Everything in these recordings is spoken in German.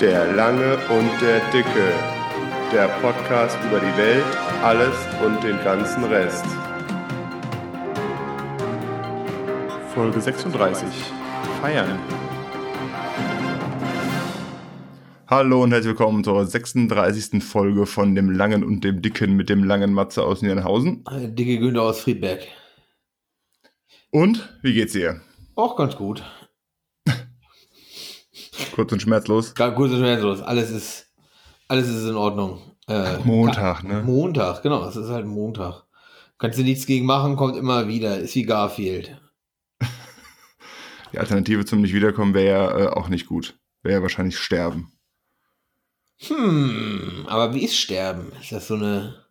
Der Lange und der Dicke. Der Podcast über die Welt, alles und den ganzen Rest. Folge 36. Feiern. Hallo und herzlich willkommen zur 36. Folge von dem Langen und dem Dicken mit dem langen Matze aus Nienhausen. Dicke Günther aus Friedberg. Und, wie geht's dir? Auch ganz gut. Kurz und schmerzlos. Kurz und schmerzlos. Alles ist, alles ist in Ordnung. Äh, Montag, ne? Montag, genau. Es ist halt Montag. Kannst du nichts gegen machen, kommt immer wieder. Ist wie Garfield. Die Alternative zum Nicht-Wiederkommen wäre ja äh, auch nicht gut. Wäre ja wahrscheinlich sterben. Hm, aber wie ist Sterben? Ist das so eine,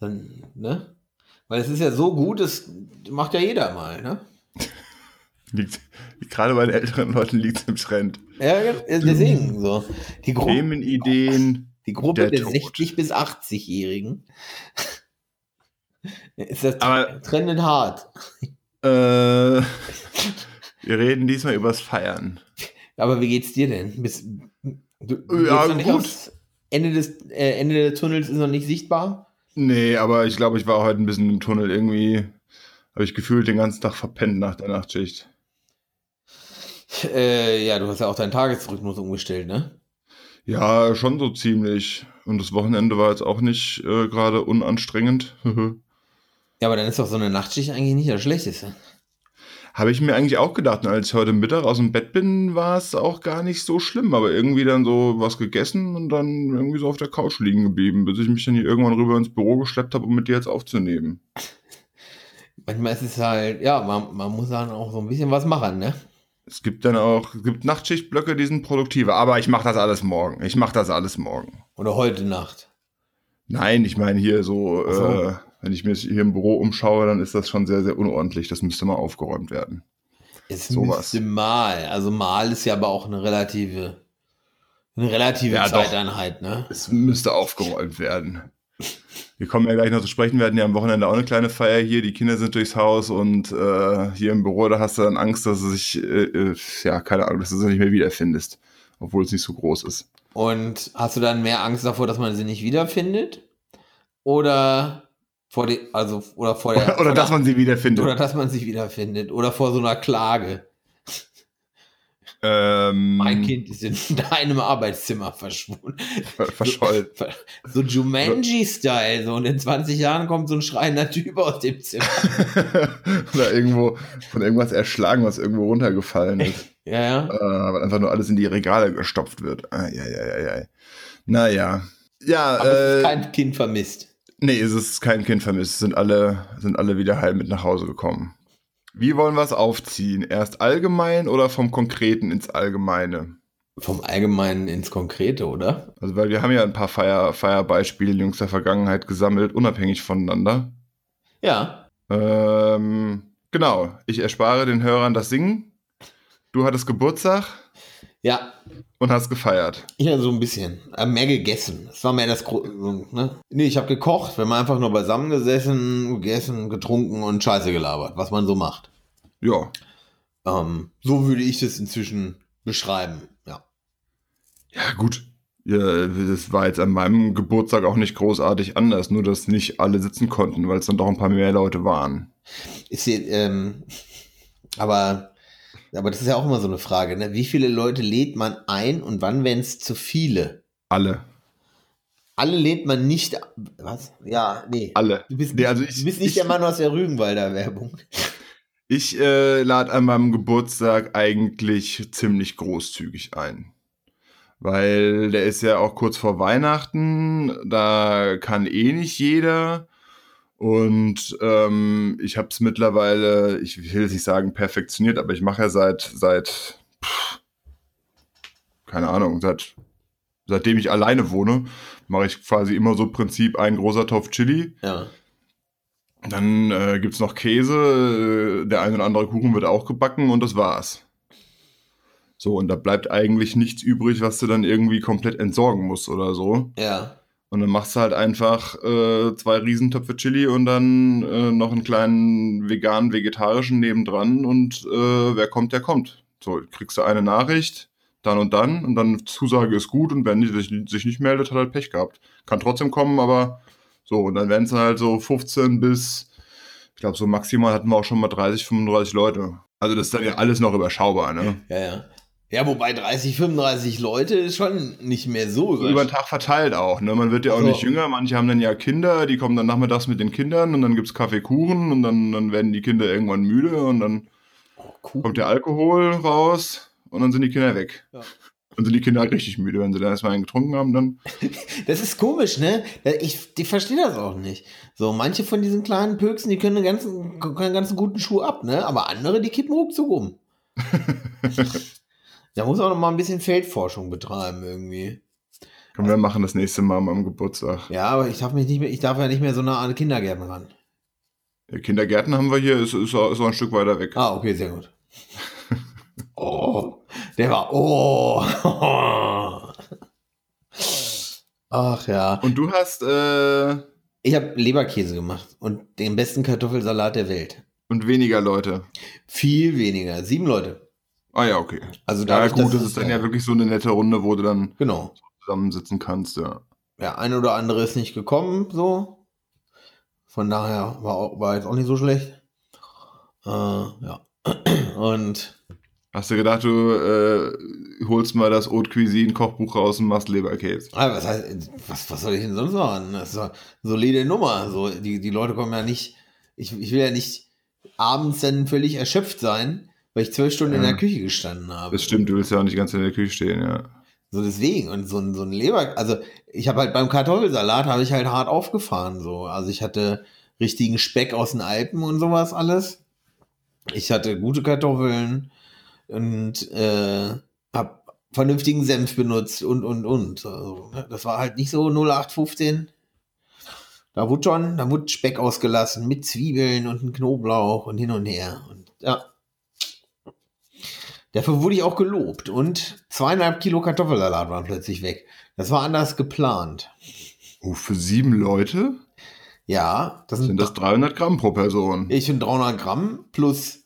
dann, ne? Weil es ist ja so gut, das macht ja jeder mal, ne? Liegt, gerade bei den älteren Leuten liegt es im Trend. Ja, deswegen so. Die Themenideen. Die Gruppe der, der 60- bis 80-Jährigen ist das Aber, trendend hart. Äh, wir reden diesmal übers Feiern. Aber wie geht's dir denn? Bis, du, ja, gut. Ende des, äh, Ende des Tunnels ist noch nicht sichtbar? Nee, aber ich glaube, ich war heute ein bisschen im Tunnel. Irgendwie habe ich gefühlt den ganzen Tag verpennt nach der Nachtschicht. Äh, ja, du hast ja auch deinen Tagesrhythmus umgestellt, ne? Ja, schon so ziemlich. Und das Wochenende war jetzt auch nicht äh, gerade unanstrengend. ja, aber dann ist doch so eine Nachtschicht eigentlich nicht das Schlechteste. Habe ich mir eigentlich auch gedacht. Und als ich heute Mittag aus dem Bett bin, war es auch gar nicht so schlimm. Aber irgendwie dann so was gegessen und dann irgendwie so auf der Couch liegen geblieben, bis ich mich dann hier irgendwann rüber ins Büro geschleppt habe, um mit dir jetzt aufzunehmen. Manchmal ist es halt, ja, man, man muss dann auch so ein bisschen was machen, ne? Es gibt dann auch, es gibt Nachtschichtblöcke, die sind produktiver, aber ich mache das alles morgen. Ich mache das alles morgen. Oder heute Nacht. Nein, ich meine hier so, so. Äh, wenn ich mir hier im Büro umschaue, dann ist das schon sehr, sehr unordentlich. Das müsste mal aufgeräumt werden. Es so müsste mal. Also mal ist ja aber auch eine relative, eine relative ja, Zeiteinheit, doch. ne? Es müsste aufgeräumt werden. Wir kommen ja gleich noch zu sprechen. Wir hatten ja am Wochenende auch eine kleine Feier hier. Die Kinder sind durchs Haus und äh, hier im Büro, da hast du dann Angst, dass du sich, äh, äh, ja, keine Ahnung, dass du sie nicht mehr wiederfindest, obwohl es nicht so groß ist. Und hast du dann mehr Angst davor, dass man sie nicht wiederfindet? Oder vor die, also, oder vor der. Oder, oder dass man sie wiederfindet. Oder dass man sie wiederfindet. Oder vor so einer Klage. Ähm, mein Kind ist in deinem Arbeitszimmer verschwunden. Verschollen. So, so Jumanji-Style. So, und in 20 Jahren kommt so ein schreiender Typ aus dem Zimmer. Oder irgendwo von irgendwas erschlagen, was irgendwo runtergefallen ist. ja, ja. Äh, weil einfach nur alles in die Regale gestopft wird. Ah, ja, ja, ja, ja. Naja. Ja, Aber äh, es ist kein Kind vermisst. Nee, es ist kein Kind vermisst. Es sind alle, sind alle wieder heil mit nach Hause gekommen. Wie wollen wir es aufziehen? Erst allgemein oder vom Konkreten ins Allgemeine? Vom Allgemeinen ins Konkrete, oder? Also, weil wir haben ja ein paar Feier, Feierbeispiele in jüngster Vergangenheit gesammelt, unabhängig voneinander. Ja. Ähm, genau. Ich erspare den Hörern das Singen. Du hattest Geburtstag. Ja. Und hast gefeiert. Ja, so ein bisschen. Äh, mehr gegessen. Das war mehr das Gro ne? Nee, ich habe gekocht. Wir haben einfach nur beisammen gesessen, gegessen, getrunken und Scheiße gelabert, was man so macht. Ja. Ähm, so würde ich das inzwischen beschreiben, ja. Ja, gut. Ja, das war jetzt an meinem Geburtstag auch nicht großartig anders, nur dass nicht alle sitzen konnten, weil es dann doch ein paar mehr Leute waren. Ist hier, ähm, aber aber das ist ja auch immer so eine Frage, ne? Wie viele Leute lädt man ein und wann wären es zu viele? Alle. Alle lädt man nicht. Was? Ja, nee. Alle. Du bist, nee, also ich, du bist nicht ich, der Mann aus der Rügenwalder Werbung. Ich äh, lade an meinem Geburtstag eigentlich ziemlich großzügig ein. Weil der ist ja auch kurz vor Weihnachten, da kann eh nicht jeder. Und ähm, ich habe es mittlerweile, ich will jetzt nicht sagen perfektioniert, aber ich mache ja seit, seit, pff, keine Ahnung, seit, seitdem ich alleine wohne, mache ich quasi immer so Prinzip ein großer Topf Chili. Ja. Dann äh, gibt es noch Käse, der ein oder andere Kuchen wird auch gebacken und das war's. So, und da bleibt eigentlich nichts übrig, was du dann irgendwie komplett entsorgen musst oder so. Ja. Und dann machst du halt einfach äh, zwei Riesentöpfe Chili und dann äh, noch einen kleinen veganen, vegetarischen nebendran und äh, wer kommt, der kommt. So, kriegst du eine Nachricht, dann und dann und dann Zusage ist gut und wenn die sich, sich nicht meldet, hat er halt Pech gehabt. Kann trotzdem kommen, aber so, und dann werden es halt so 15 bis, ich glaube, so maximal hatten wir auch schon mal 30, 35 Leute. Also das ist dann ja alles noch überschaubar, ne? Ja, ja. Ja, wobei 30, 35 Leute ist schon nicht mehr so So über den Tag verteilt auch, ne? Man wird ja auch So. nicht jünger, manche haben dann ja Kinder, die kommen dann nachmittags mit den Kindern und dann gibt's Kaffeekuchen und dann, dann werden die Kinder irgendwann müde und dann cool. kommt der Alkohol raus und dann sind die Kinder weg. Ja. Dann sind die Kinder halt richtig müde, wenn sie dann erstmal einen getrunken haben, dann. Das ist komisch, ne? Ich, ich verstehe das auch nicht. So, manche von diesen kleinen Pöksen, die können einen ganzen, können einen ganzen guten Schuh ab, ne? Aber andere, die kippen ruckzuck um. da muss auch noch mal ein bisschen Feldforschung betreiben irgendwie. Können wir machen das nächste Mal meinem Geburtstag. Ja, aber ich darf mich nicht mehr, ich darf ja nicht mehr so nah an Kindergärten ran. Ja, Kindergärten haben wir hier, ist, ist, auch- ist auch ein Stück weiter weg. Ah, okay, sehr gut. Oh, der war, oh. Ach ja. Und du hast, äh, Ich habe Leberkäse gemacht und den besten Kartoffelsalat der Welt. und weniger Leute. Viel weniger. Sieben Leute. Ah ja, okay. Also Ja, dadurch, gut, das es, ist dann ja wirklich so eine nette Runde, wo du dann Genau. zusammensitzen kannst, ja. Ja, ein oder andere ist nicht gekommen, so. Von daher war, auch, war jetzt auch nicht so schlecht. Äh, ja. Und Hast du gedacht, du äh, holst mal das Haute Cuisine Kochbuch raus und machst Leberkäse? ah, was, heißt, was, was soll ich denn sonst machen? Das ist eine solide Nummer. So, die, die Leute kommen ja nicht. Ich, ich will ja nicht abends dann völlig erschöpft sein, weil ich zwölf Stunden in Ja. der Küche gestanden habe. Das stimmt, du willst ja auch nicht ganz in der Küche stehen, ja. So deswegen. Und so ein, so ein Leber, also ich habe halt beim Kartoffelsalat habe ich halt hart aufgefahren. So. Also ich hatte richtigen Speck aus den Alpen und sowas alles. Ich hatte gute Kartoffeln und äh, habe vernünftigen Senf benutzt und und und. Also, ne, das war halt nicht so 0815. Da wurde schon, da wurde Speck ausgelassen mit Zwiebeln und Knoblauch und hin und her. Und ja. Dafür wurde ich auch gelobt und zweieinhalb Kilo Kartoffelsalat waren plötzlich weg. Das war anders geplant. Oh, für sieben Leute Ja, das sind, sind das 300 Gramm pro Person. ich finde 300 Gramm plus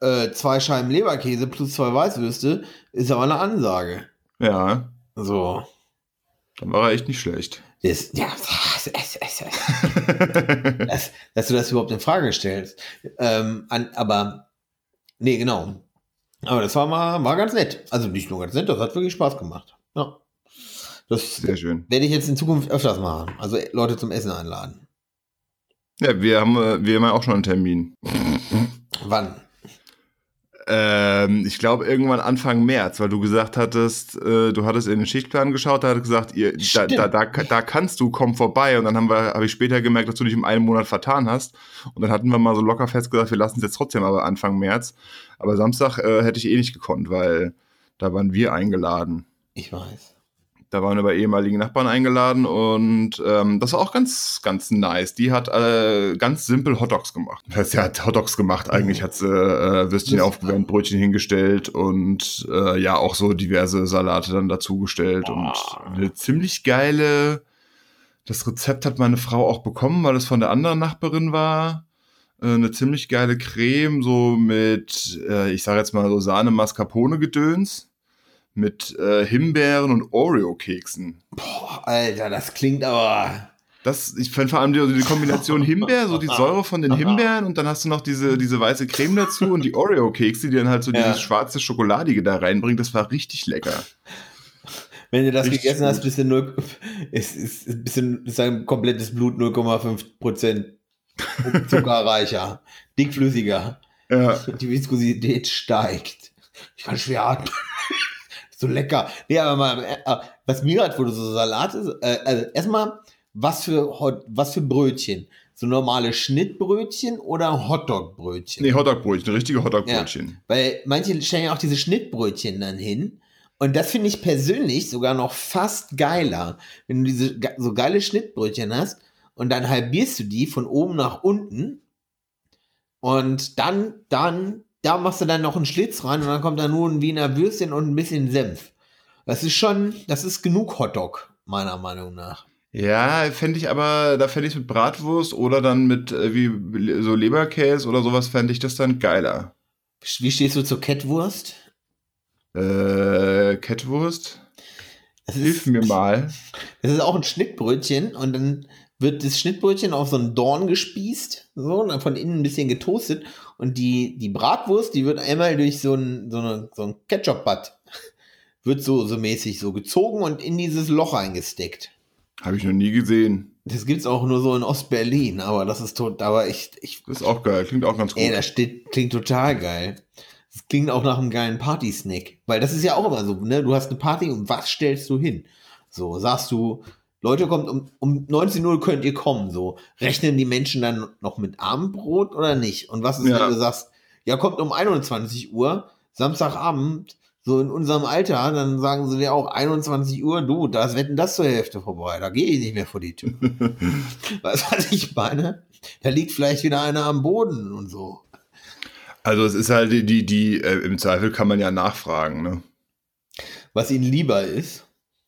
äh, zwei Scheiben Leberkäse plus zwei Weißwürste ist aber eine Ansage. Ja, So. dann war er echt nicht schlecht. Das, ja, das, das, das, dass, dass du das überhaupt in Frage stellst. Ähm, an, aber, nee, genau. Aber das war mal, war ganz nett. Also nicht nur ganz nett, das hat wirklich Spaß gemacht. Ja. Das Sehr schön. werde ich jetzt in Zukunft öfters machen. Also Leute zum Essen einladen. Ja, wir haben, wir haben ja auch schon einen Termin. Wann? Ähm, ich glaube irgendwann Anfang März, weil du gesagt hattest, äh, du hattest in den Schichtplan geschaut, da hat gesagt, ihr, da, da, da, da kannst du, komm vorbei. Und dann haben wir, habe ich später gemerkt, dass du dich um einen Monat vertan hast. Und dann hatten wir mal so locker festgesagt, wir lassen es jetzt trotzdem aber Anfang März. Aber Samstag äh, hätte ich eh nicht gekonnt, weil da waren wir eingeladen. Ich weiß. Da waren wir bei ehemaligen Nachbarn eingeladen und ähm, das war auch ganz, ganz nice. Die hat äh, ganz simpel Hotdogs gemacht. Das heißt, sie hat Hotdogs gemacht. Eigentlich hat sie äh, Würstchen aufgewärmt, Brötchen hingestellt und äh, ja auch so diverse Salate dann dazugestellt und eine ziemlich geile. Das Rezept hat meine Frau auch bekommen, weil es von der anderen Nachbarin war. Äh, eine ziemlich geile Creme, so mit, äh, ich sage jetzt mal so Sahne Mascarpone Gedöns mit äh, Himbeeren und Oreo-Keksen. Boah, Alter, das klingt aber. Das, ich finde vor allem die, die Kombination Himbeer, so die Säure von den Himbeeren und dann hast du noch diese, diese weiße Creme dazu und die Oreo-Kekse, die dann halt so Ja. dieses schwarze Schokoladige da reinbringt. Das war richtig lecker. Wenn du das Richtig gegessen hast, gut. bist du null, ist, ist, ein bisschen, ist dein komplettes Blut 0,5 Prozent zuckerreicher, dickflüssiger. Ja. Die Viskosität steigt. Ich kann schwer atmen. So lecker. Nee, aber mal, äh, was mir halt, wo du so Salat ist, äh, also erstmal, was für, Hot- was für Brötchen? So normale Schnittbrötchen oder Hotdogbrötchen? Nee, Hotdog-Brötchen, richtige Hotdog-Brötchen. Weil manche stellen ja auch diese Schnittbrötchen dann hin. Und das finde ich persönlich sogar noch fast geiler. Wenn du diese so geile Schnittbrötchen hast und dann halbierst du die von oben nach unten und dann, dann, da machst du dann noch einen Schlitz rein und dann kommt da nur ein Wiener Würstchen und ein bisschen Senf. Das ist schon, das ist genug Hotdog, meiner Meinung nach. Ja, fände ich aber, da fände ich mit Bratwurst oder dann mit äh, wie so Leberkäse oder sowas, fände ich das dann geiler. Wie stehst du zur Kettwurst? Äh, Kettwurst? Das Hilf mir mal. Das ist auch ein Schnittbrötchen und dann wird das Schnittbrötchen auf so einen Dorn gespießt, so, und dann von innen ein bisschen getoastet und die, die Bratwurst, die wird einmal durch so ein, so eine, so ein Ketchup-Bad, wird so, so mäßig so gezogen und in dieses Loch eingesteckt. Habe ich noch nie gesehen. Das gibt's auch nur so in Ostberlin, aber das ist tot, aber ich, ich, Das ist auch geil. Klingt auch ganz gut. ey, das steht, klingt total geil. Das klingt auch nach einem geilen Party-Snack. Weil das ist ja auch immer so, ne? Du hast eine Party und was stellst du hin? So, sagst du, Leute, kommt um, um 19 Uhr könnt ihr kommen, so. Rechnen die Menschen dann noch mit Abendbrot oder nicht? Und was ist, Ja. wenn du sagst, ja, kommt um 21 Uhr, Samstagabend, so in unserem Alter, dann sagen sie dir auch 21 Uhr, du, da ist Wetten das zur Hälfte vorbei, da gehe ich nicht mehr vor die Tür. weißt du, was ich meine? Da liegt vielleicht wieder einer am Boden und so. Also es ist halt die, die, die äh, im Zweifel kann man ja nachfragen, ne? Was ihnen lieber ist.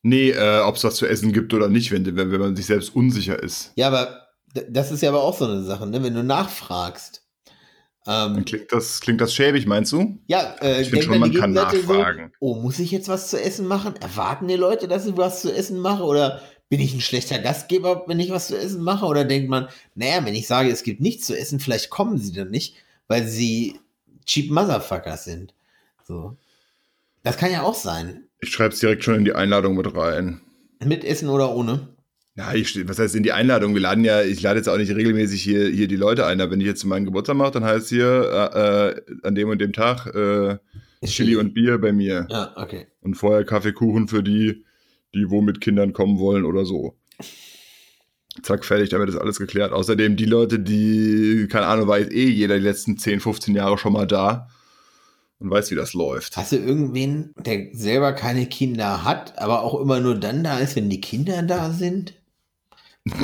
Nee, äh, ob es was zu essen gibt oder nicht, wenn, wenn, wenn man sich selbst unsicher ist. Ja, aber das ist ja aber auch so eine Sache, ne? Wenn du nachfragst. Dann Ähm, klingt das, klingt das schäbig, meinst du? ja, äh, Ich finde schon, dann man kann nachfragen. So, oh, muss ich jetzt was zu essen machen? Erwarten die Leute, dass ich was zu essen mache? Oder bin ich ein schlechter Gastgeber, wenn ich was zu essen mache? Oder denkt man, naja, wenn ich sage, es gibt nichts zu essen, vielleicht kommen sie dann nicht, weil sie cheap Motherfuckers sind. So. Das kann ja auch sein. Ich schreibe es direkt schon in die Einladung mit rein. Mit Essen oder ohne. Ja, ich, was heißt in die Einladung? Wir laden ja, ich lade jetzt auch nicht regelmäßig hier, hier die Leute ein. Aber wenn ich jetzt meinen Geburtstag mache, dann heißt hier äh, äh, an dem und dem Tag äh, Chili und Bier bei mir. Ja, okay. Und vorher Kaffeekuchen für die, die wo mit Kindern kommen wollen oder so. Zack, fertig, damit ist alles geklärt. Außerdem die Leute, die, keine Ahnung, weiß eh jeder die letzten 10, 15 Jahre schon mal da und weiß, wie das läuft. Hast du irgendwen, der selber keine Kinder hat, aber auch immer nur dann da ist, wenn die Kinder da sind?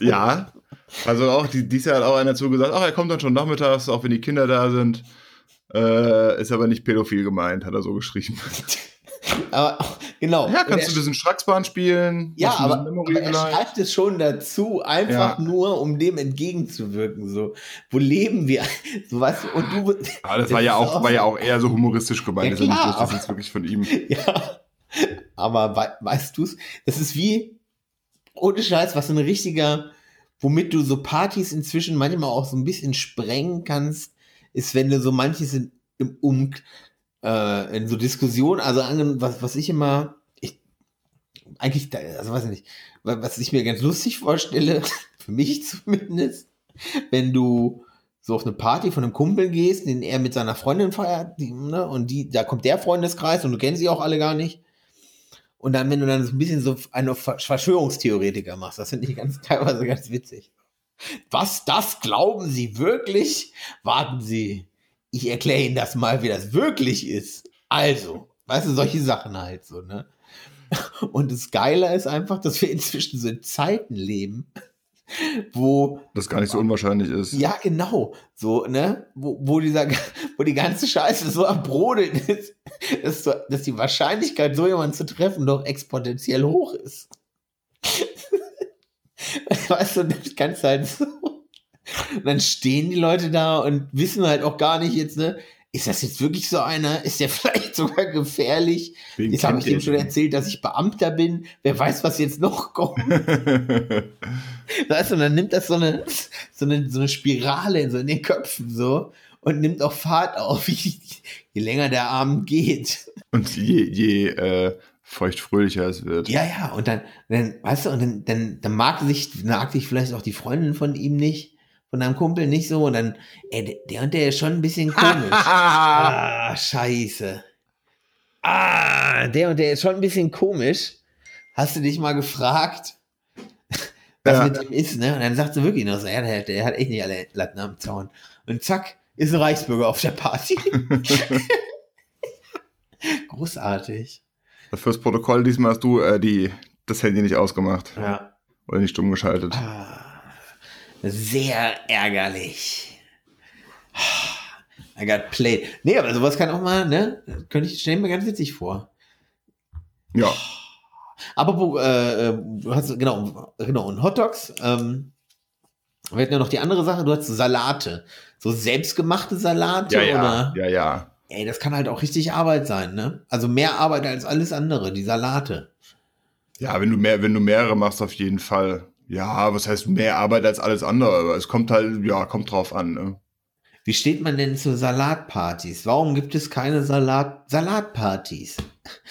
Ja, also auch die, dies Jahr hat auch einer zugesagt, ach, er kommt dann schon nachmittags, auch wenn die Kinder da sind. Äh, ist aber nicht pädophil gemeint, hat er so geschrieben. aber genau. Ja, kannst du ein bisschen Schracksbahn spielen? Ja, aber, aber er schreibt es schon dazu, einfach Ja. nur, um dem entgegenzuwirken. So, wo leben wir? So du, und du. Ja, das war ja ist auch, war ja auch eher so humoristisch gemeint. Ja, ist nicht, klar, das aber- jetzt wirklich von ihm. Ja. Aber wei weißt du's? Das ist wie, ohne Scheiß, was ein richtiger, womit du so Partys inzwischen manchmal auch so ein bisschen sprengen kannst, ist, wenn du so manches in, im Um, äh, in so Diskussionen, also was, was ich immer, ich, eigentlich, also weiß ich nicht, wa- was ich mir ganz lustig vorstelle, für mich zumindest, wenn du so auf eine Party von einem Kumpel gehst, den er mit seiner Freundin feiert, die, ne, und die, da kommt der Freundeskreis und du kennst sie auch alle gar nicht. Und dann, wenn du dann so ein bisschen so eine Ver- Verschwörungstheoretiker machst, das finde ich ganz teilweise ganz witzig. Was, das glauben Sie wirklich? Warten Sie, ich erkläre Ihnen das mal, wie das wirklich ist. Also, weißt du, solche Sachen halt so, ne? Und das Geile ist einfach, dass wir inzwischen so in Zeiten leben, wo Das gar nicht so unwahrscheinlich ist. ja, genau. So, ne? Wo, wo dieser, wo die ganze Scheiße so am Brodeln ist, dass, so, dass die Wahrscheinlichkeit, so jemanden zu treffen, doch exponentiell hoch ist. weißt du, das kannst du halt so. Und dann stehen die Leute da und wissen halt auch gar nicht jetzt, ne? Ist das jetzt wirklich so einer? Ist der vielleicht sogar gefährlich? Wen Jetzt habe ich dem schon erzählt, dass ich Beamter bin. Wer weiß, was jetzt noch kommt. Weißt du, und dann nimmt das so eine, so eine, so eine Spirale in, so in den Köpfen so und nimmt auch Fahrt auf, je, je länger der Abend geht. Und je, je äh, feuchtfröhlicher es wird. Ja, ja, und dann, dann weißt du, und dann, dann, dann mag sich, mag sich vielleicht auch die Freundin von ihm nicht, von deinem Kumpel nicht so, und dann, ey, der- und der ist schon ein bisschen komisch. ah, scheiße. Ah, der und der ist schon ein bisschen komisch. Hast du dich mal gefragt, was Ja. mit ihm ist, ne? Und dann sagt sie wirklich noch so, ja, der, der hat echt nicht alle Latten am Zaun. Und zack, ist ein Reichsbürger auf der Party. Großartig. Fürs Protokoll diesmal hast du äh, die, das Handy nicht ausgemacht Ja. oder nicht stumm geschaltet. Ah, sehr ärgerlich. I got played. Nee, aber sowas kann auch mal, ne? Könnte ich, stell mir ganz witzig vor. Ja. Aber äh, äh, du hast, genau, genau, und Hotdogs, ähm, wir hatten ja noch die andere Sache, du hast Salate. So selbstgemachte Salate Ja, ja, oder? ja, ja. ey, das kann halt auch richtig Arbeit sein, ne? Also mehr Arbeit als alles andere, die Salate. Ja, wenn du mehr, wenn du mehrere machst, auf jeden Fall. Ja, was heißt mehr Arbeit als alles andere? Aber es kommt halt, ja, kommt drauf an, ne? Wie steht man denn zu Salatpartys? Warum gibt es keine Salat Salatpartys?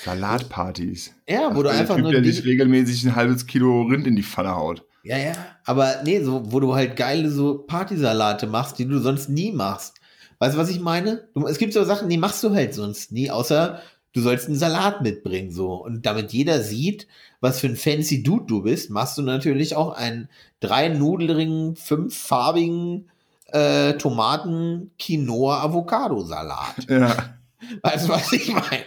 Salatpartys. Ja, wo du einfach typ, nur der sich regelmäßig ein halbes Kilo Rind in die Pfanne haut. Ja, ja. Aber nee, so, wo du halt geile so Partysalate machst, die du sonst nie machst. Weißt du, was ich meine? Du, es gibt so Sachen, die machst du halt sonst nie, außer du sollst einen Salat mitbringen, so. Und damit jeder sieht, was für ein fancy Dude du bist, machst du natürlich auch einen drei Nudelringen, fünffarbigen äh, Tomaten, Quinoa, Avocado-Salat. Ja. Weißt du, was ich meine?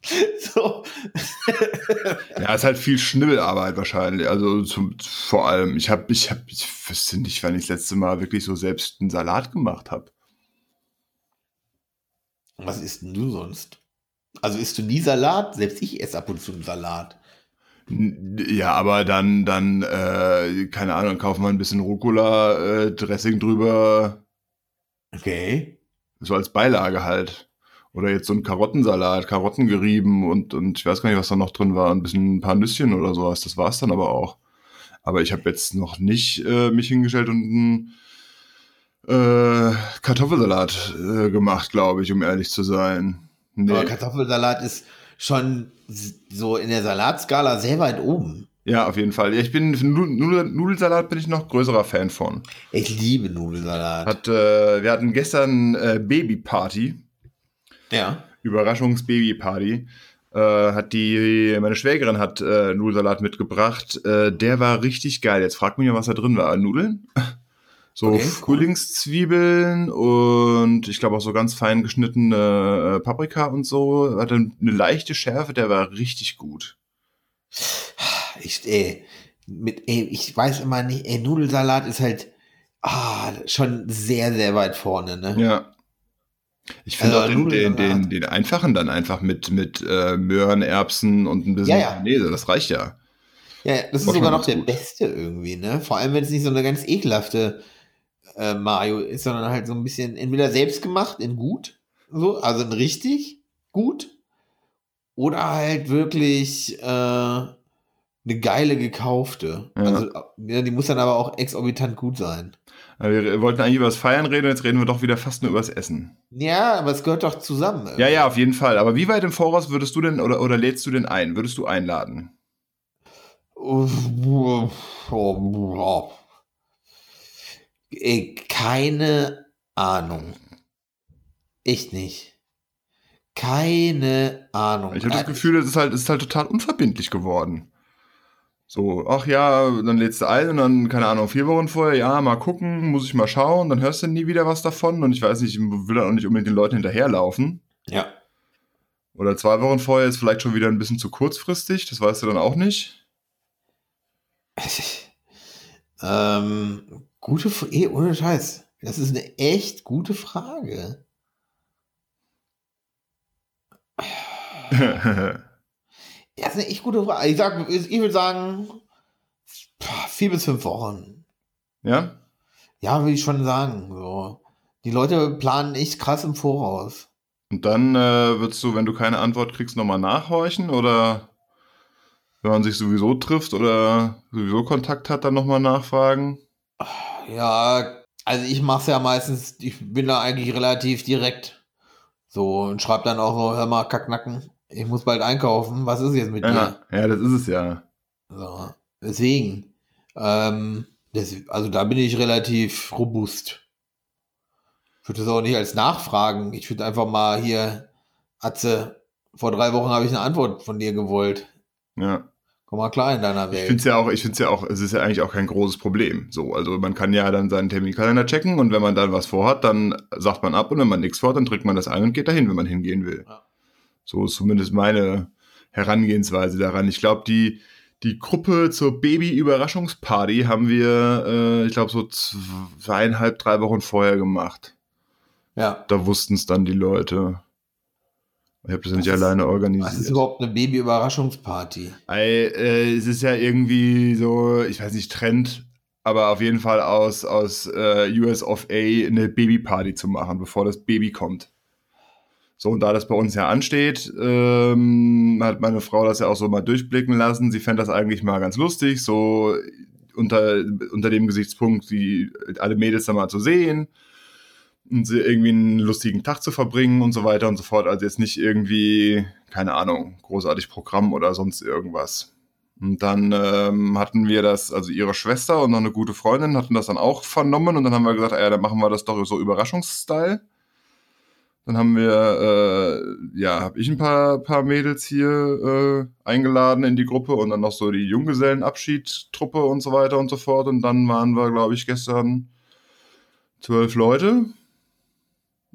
so. Ja, ist halt viel Schnibbelarbeit wahrscheinlich. Also zum, vor allem, ich habe, ich habe, ich wüsste nicht, wann ich das letzte Mal wirklich so selbst einen Salat gemacht habe. Was isst denn du sonst? Also isst du nie Salat? Selbst ich esse ab und zu einen Salat. Ja, aber dann, dann, äh, keine Ahnung, kaufen wir ein bisschen Rucola, äh, Dressing drüber, Okay. so als Beilage halt. Oder jetzt so ein Karottensalat, Karotten gerieben und, und ich weiß gar nicht, was da noch drin war, ein bisschen ein paar Nüsschen oder sowas. Das war's dann aber auch. Aber ich habe jetzt noch nicht äh, mich hingestellt und einen äh, Kartoffelsalat äh, gemacht, glaube ich, um ehrlich zu sein. Nee. Aber Kartoffelsalat ist schon so in der Salatskala sehr weit oben. Ja, auf jeden Fall. Ich bin Nudelsalat bin ich noch größerer Fan von. Ich liebe Nudelsalat. Hat, äh, wir hatten gestern äh, Babyparty, ja. Überraschungsbabyparty. Äh, hat die, meine Schwägerin hat äh, Nudelsalat mitgebracht. Äh, der war richtig geil. Jetzt fragt mich ja, was da drin war. Nudeln? So Okay, cool. Frühlingszwiebeln und ich glaube auch so ganz fein geschnittene äh, Paprika und so. Hatte eine leichte Schärfe, der war richtig gut. Ich, ey, mit, ey, ich weiß immer nicht, ey, Nudelsalat ist halt ah, schon sehr, sehr weit vorne, ne? Ja. Ich finde Also auch den, den, den, den einfachen dann einfach mit, mit äh, Möhren, Erbsen und ein bisschen Ja, ja. Das reicht ja. Ja, das ist War sogar noch der gut. beste irgendwie, ne? Vor allem, wenn es nicht so eine ganz ekelhafte äh, Mayo ist, sondern halt so ein bisschen entweder selbst gemacht in gut, so, also in richtig gut, oder halt wirklich äh, eine geile gekaufte. Ja. Also, ja, die muss dann aber auch exorbitant gut sein. Wir wollten eigentlich über das Feiern reden, jetzt reden wir doch wieder fast nur über das Essen. Ja, aber es gehört doch zusammen. Ja, ja, auf jeden Fall. Aber wie weit im Voraus würdest du denn oder, oder lädst du denn ein? Würdest du einladen? Ey, keine Ahnung. Echt nicht. Keine Ahnung. Ich habe das Gefühl, es ist halt, ist halt total unverbindlich geworden. So, ach ja, dann lädst du ein und dann, keine Ahnung, vier Wochen vorher, ja, mal gucken, muss ich mal schauen, dann hörst du nie wieder was davon und ich weiß nicht, ich will dann auch nicht unbedingt den Leuten hinterherlaufen. Ja. Oder zwei Wochen vorher ist vielleicht schon wieder ein bisschen zu kurzfristig, das weißt du dann auch nicht. ähm, gute Frage. Eh, ohne Scheiß. Das ist eine echt gute Frage. Ja, das ist eine echt gute Frage. Ich, sag, ich würde sagen, vier bis fünf Wochen. ja? Ja, würde ich schon sagen. So. Die Leute planen echt krass im Voraus. Und dann äh, würdest du, wenn du keine Antwort kriegst, nochmal nachhorchen oder wenn man sich sowieso trifft oder sowieso Kontakt hat, dann nochmal nachfragen? Ja, also ich mache es ja meistens, ich bin da eigentlich relativ direkt. So, und schreib dann auch so, hör mal, Kacknacken, ich muss bald einkaufen, was ist jetzt mit dir? Ja, ja, das ist es ja. So, deswegen, ähm, das, also da bin ich relativ robust. Ich würde das auch nicht als Nachfragen, ich würde einfach mal hier, Atze, vor drei Wochen habe ich eine Antwort von dir gewollt. Ja. Komm mal klar in deiner Ich Welt. finde es ja auch, ich finde es ja auch, es ist ja eigentlich auch kein großes Problem. So, also man kann ja dann seinen Terminkalender checken und wenn man dann was vorhat, dann sagt man ab und wenn man nichts vorhat, dann trägt man das ein und geht dahin, wenn man hingehen will. Ja. So ist zumindest meine Herangehensweise daran. Ich glaube, die, die Gruppe zur Baby-Überraschungsparty haben wir, äh, ich glaube, so zweieinhalb, drei Wochen vorher gemacht. ja. Da wussten es dann die Leute. Ich habe das ja nicht ist- alleine Was ist organisiert. überhaupt eine Baby-Überraschungsparty? Äh, es ist ja irgendwie so, ich weiß nicht, Trend, aber auf jeden Fall aus, aus äh, US of A eine Babyparty zu machen, bevor das Baby kommt. So, und da das bei uns ja ansteht, ähm, hat meine Frau das ja auch so mal durchblicken lassen. Sie fände das eigentlich mal ganz lustig, so unter, unter dem Gesichtspunkt, die alle Mädels da mal zu sehen irgendwie einen lustigen Tag zu verbringen und so weiter und so fort. Also jetzt nicht irgendwie, keine Ahnung, großartig Programm oder sonst irgendwas. Und dann ähm, hatten wir das, also ihre Schwester und noch eine gute Freundin hatten das dann auch vernommen und dann haben wir gesagt, ja, dann machen wir das doch so Überraschungsstyle. Dann haben wir, äh, ja, habe ich ein paar, paar Mädels hier äh, eingeladen in die Gruppe und dann noch so die Junggesellenabschied-Truppe und so weiter und so fort. Und dann waren wir, glaube ich, gestern zwölf Leute.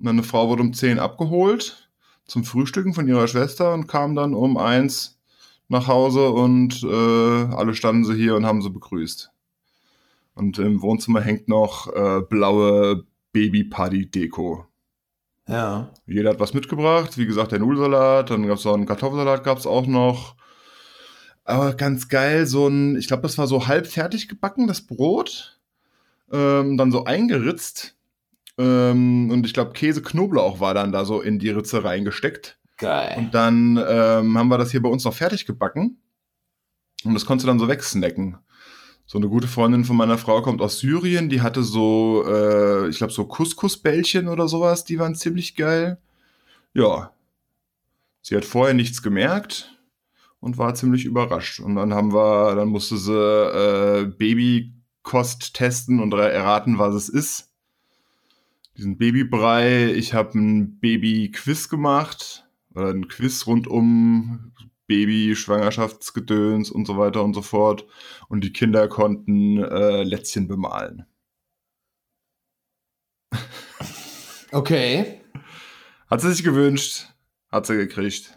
Meine Frau wurde um zehn abgeholt zum Frühstücken von ihrer Schwester und kam dann um eins nach Hause und äh, alle standen sie hier und haben sie begrüßt. Und im Wohnzimmer hängt noch äh, blaue Baby-Party-Deko. Ja. Jeder hat was mitgebracht. Wie gesagt, der Nudelsalat, dann gab es auch einen Kartoffelsalat, gab es auch noch. Aber ganz geil, so ein, ich glaube, das war so halb fertig gebacken, das Brot. Ähm, dann so eingeritzt. Ähm, und ich glaube, Käse-Knoblauch war dann da so in die Ritze reingesteckt. Geil. Und dann ähm, haben wir das hier bei uns noch fertig gebacken. Und das konntest du dann so wegsnacken. So eine gute Freundin von meiner Frau kommt aus Syrien, die hatte so, äh, ich glaube, so Couscous-Bällchen oder sowas, die waren ziemlich geil. Ja. Sie hat vorher nichts gemerkt und war ziemlich überrascht. Und dann haben wir, dann musste sie äh, Babykost testen und erraten, was es ist. Diesen Babybrei, ich habe ein Baby-Quiz gemacht, oder ein Quiz rund um Baby, Schwangerschaftsgedöns und so weiter und so fort. Und die Kinder konnten äh, Lätzchen bemalen. Okay. Hat sie sich gewünscht, hat sie gekriegt.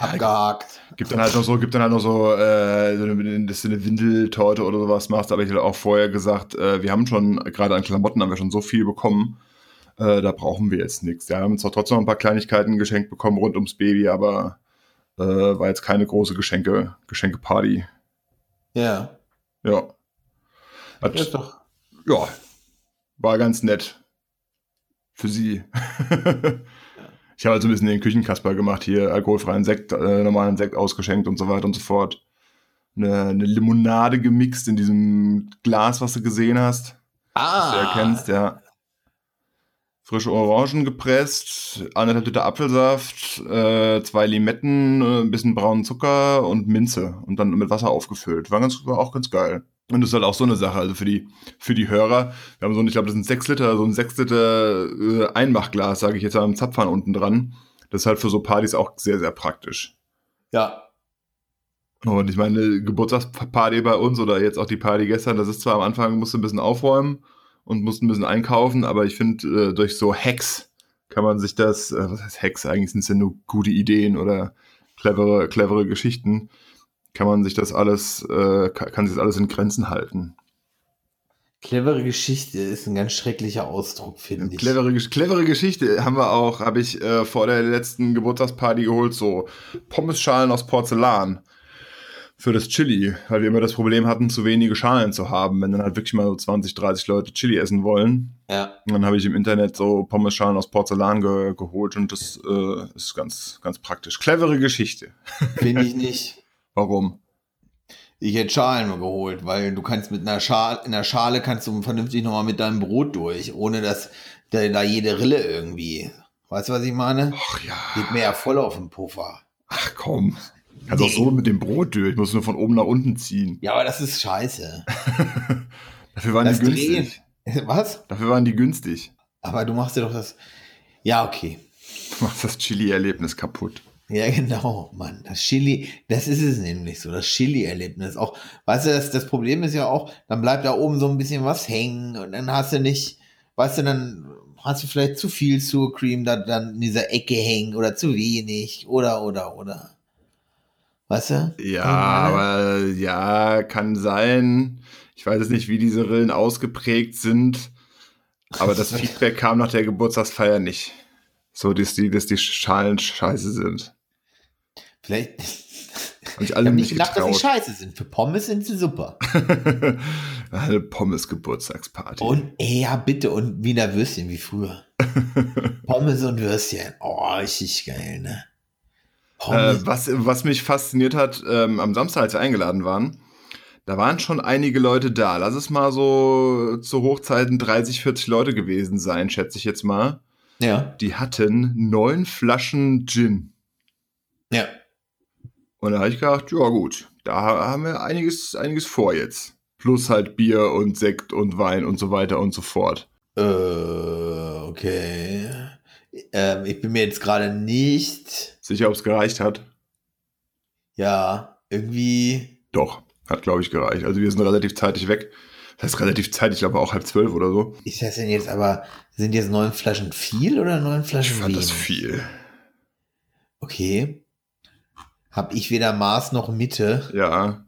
Abgehakt. Gibt dann halt noch so, gibt dann halt noch so, äh, so eine, dass du eine Windeltorte oder sowas machst, aber ich hätte auch vorher gesagt, äh, wir haben schon, gerade an Klamotten haben wir schon so viel bekommen, äh, da brauchen wir jetzt nichts. Ja, wir haben zwar trotzdem noch ein paar Kleinigkeiten geschenkt bekommen rund ums Baby, aber äh, war jetzt keine große Geschenke, Geschenkeparty. Ja. Ja. Hat, ist doch. ja, war ganz nett. Für sie. ich habe halt so ein bisschen den Küchenkasper gemacht, hier alkoholfreien Sekt, äh, normalen Sekt ausgeschenkt und so weiter und so fort. Eine, eine Limonade gemixt in diesem Glas, was du gesehen hast. Ah. Was du erkennst, ja. Frische Orangen gepresst, anderthalb Liter Apfelsaft, äh, zwei Limetten, äh, ein bisschen braunen Zucker und Minze und dann mit Wasser aufgefüllt. War, ganz, war auch ganz geil. Und das ist halt auch so eine Sache, also für die, für die Hörer. Wir haben so, ein, ich glaube, das sind sechs Liter, so ein sechs Liter äh, Einmachglas, sage ich jetzt am Zapfhahn unten dran. Das ist halt für so Partys auch sehr, sehr praktisch. Ja. Und ich meine, Geburtstagsparty bei uns oder jetzt auch die Party gestern, das ist zwar am Anfang, musst du ein bisschen aufräumen und musst ein bisschen einkaufen, aber ich finde, äh, durch so Hacks kann man sich das, äh, was heißt Hacks, eigentlich sind es ja nur gute Ideen oder clevere, clevere Geschichten, kann man sich das alles, äh, kann, kann sich das alles in Grenzen halten. Clevere Geschichte ist ein ganz schrecklicher Ausdruck, finde ich. Clevere, clevere Geschichte haben wir auch, habe ich äh, vor der letzten Geburtstagsparty geholt, so Pommesschalen aus Porzellan für das Chili, weil wir immer das Problem hatten, zu wenige Schalen zu haben, wenn dann halt wirklich mal so 20, 30 Leute Chili essen wollen. Ja. Und dann habe ich im Internet so Pommesschalen aus Porzellan ge geholt und das äh, ist ganz, ganz praktisch. Clevere Geschichte. Finde ich nicht. Warum? Ich hätte Schalen geholt, weil du kannst mit einer Schale, in der Schale kannst du vernünftig nochmal mit deinem Brot durch, ohne dass da, da jede Rille irgendwie. Weißt du, was ich meine? Ach ja. Geht mir ja voll auf den Puffer. Ach komm. Kannst auch Nee. so mit dem Brot durch. Ich muss nur von oben nach unten ziehen. Ja, aber das ist scheiße. Dafür waren Das die günstig. Drehen. Was? Dafür waren die günstig. Aber du machst dir doch das. Ja, okay. Du machst das Chili-Erlebnis kaputt. Ja, genau, Mann. Das Chili, das ist es nämlich so, das Chili-Erlebnis. Auch, weißt du, das, das Problem ist ja auch, dann bleibt da oben so ein bisschen was hängen und dann hast du nicht, weißt du, dann hast du vielleicht zu viel Sour Cream da dann in dieser Ecke hängen oder zu wenig oder, oder, oder. Weißt du? Ja, aber ja, kann sein. Ich weiß jetzt nicht, wie diese Rillen ausgeprägt sind. Aber das Feedback kam nach der Geburtstagsfeier nicht. So, dass die, dass die Schalen scheiße sind. Vielleicht. Sich Ich alle habe nicht nicht gedacht, dass sie scheiße sind. Für Pommes sind sie super. Eine Pommes-Geburtstagsparty. Und, ja, bitte, und wieder Würstchen wie früher. Pommes und Würstchen. Oh, richtig geil, ne? Äh, was, was mich fasziniert hat, ähm, am Samstag, als wir eingeladen waren, da waren schon einige Leute da. Lass es mal so zu Hochzeiten 30, 40 Leute gewesen sein, schätze ich jetzt mal. Ja. Die hatten neun Flaschen Gin. Ja. Und da habe ich gedacht, ja gut, da haben wir einiges, einiges vor jetzt. Plus halt Bier und Sekt und Wein und so weiter und so fort. Äh, okay. Ähm, ich bin mir jetzt gerade nicht. Sicher, ob es gereicht hat? Ja, irgendwie. Doch, hat glaube ich gereicht. Also wir sind relativ zeitig weg. Das heißt relativ zeitig, ich glaube auch halb zwölf oder so. Ist das denn jetzt aber, sind jetzt neun Flaschen viel oder neun Flaschen Ich fand das wenig? viel. Okay. Hab ich weder Maß noch Mitte. Ja.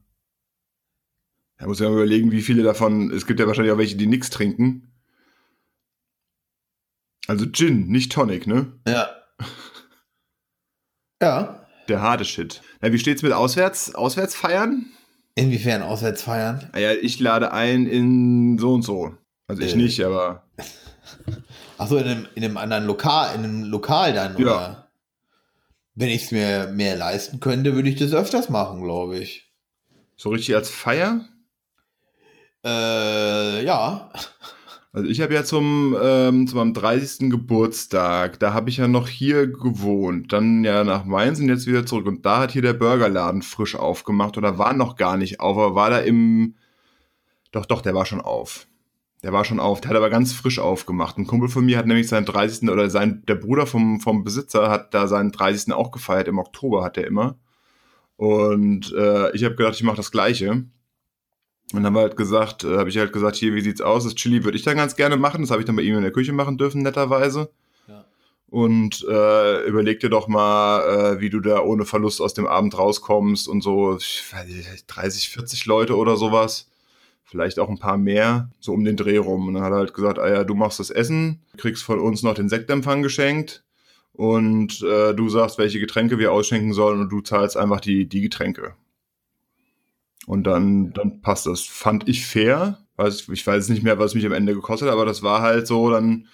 Da muss ja mal überlegen, wie viele davon. Es gibt ja wahrscheinlich auch welche, die nichts trinken. Also Gin, nicht Tonic, ne? Ja. Ja. Der harte Shit. Na, wie steht's mit auswärts, auswärts feiern? Inwiefern auswärts feiern? Ah Ja, ich lade ein in so und so. Also ich Äh. nicht, aber Achso, in einem, in einem anderen Lokal, in einem Lokal dann, Ja. oder? Wenn ich es mir mehr leisten könnte, würde ich das öfters machen, glaube ich. so richtig als Feier. Äh, ja. Also ich habe ja zum, ähm, zu meinem 30. Geburtstag, da habe ich ja noch hier gewohnt, dann ja nach Mainz und jetzt wieder zurück. Und da hat hier der Burgerladen frisch aufgemacht oder war noch gar nicht auf, aber war da im, doch, doch, der war schon auf. Der war schon auf, der hat aber ganz frisch aufgemacht. Ein Kumpel von mir hat nämlich seinen 30. oder sein, der Bruder vom, vom Besitzer hat da seinen 30. auch gefeiert, im Oktober hat er immer. Und äh, ich habe gedacht, ich mache das Gleiche. Und dann haben wir halt gesagt, äh, habe ich halt gesagt, hier, wie sieht's aus? Das Chili würde ich dann ganz gerne machen. Das habe ich dann bei ihm in der Küche machen dürfen, netterweise. Ja. Und äh, überleg dir doch mal, äh, wie du da ohne Verlust aus dem Abend rauskommst und so, ich weiß nicht, 30, 40 Leute oder sowas. Vielleicht auch ein paar mehr, so um den Dreh rum. Und dann hat er halt gesagt, ah ja, du machst das Essen, kriegst von uns noch den Sektempfang geschenkt und äh, du sagst, welche Getränke wir ausschenken sollen und du zahlst einfach die, die Getränke. Und dann, dann passt das. Fand ich fair. Weiß, ich weiß nicht mehr, was mich am Ende gekostet hat, aber das war halt so, dann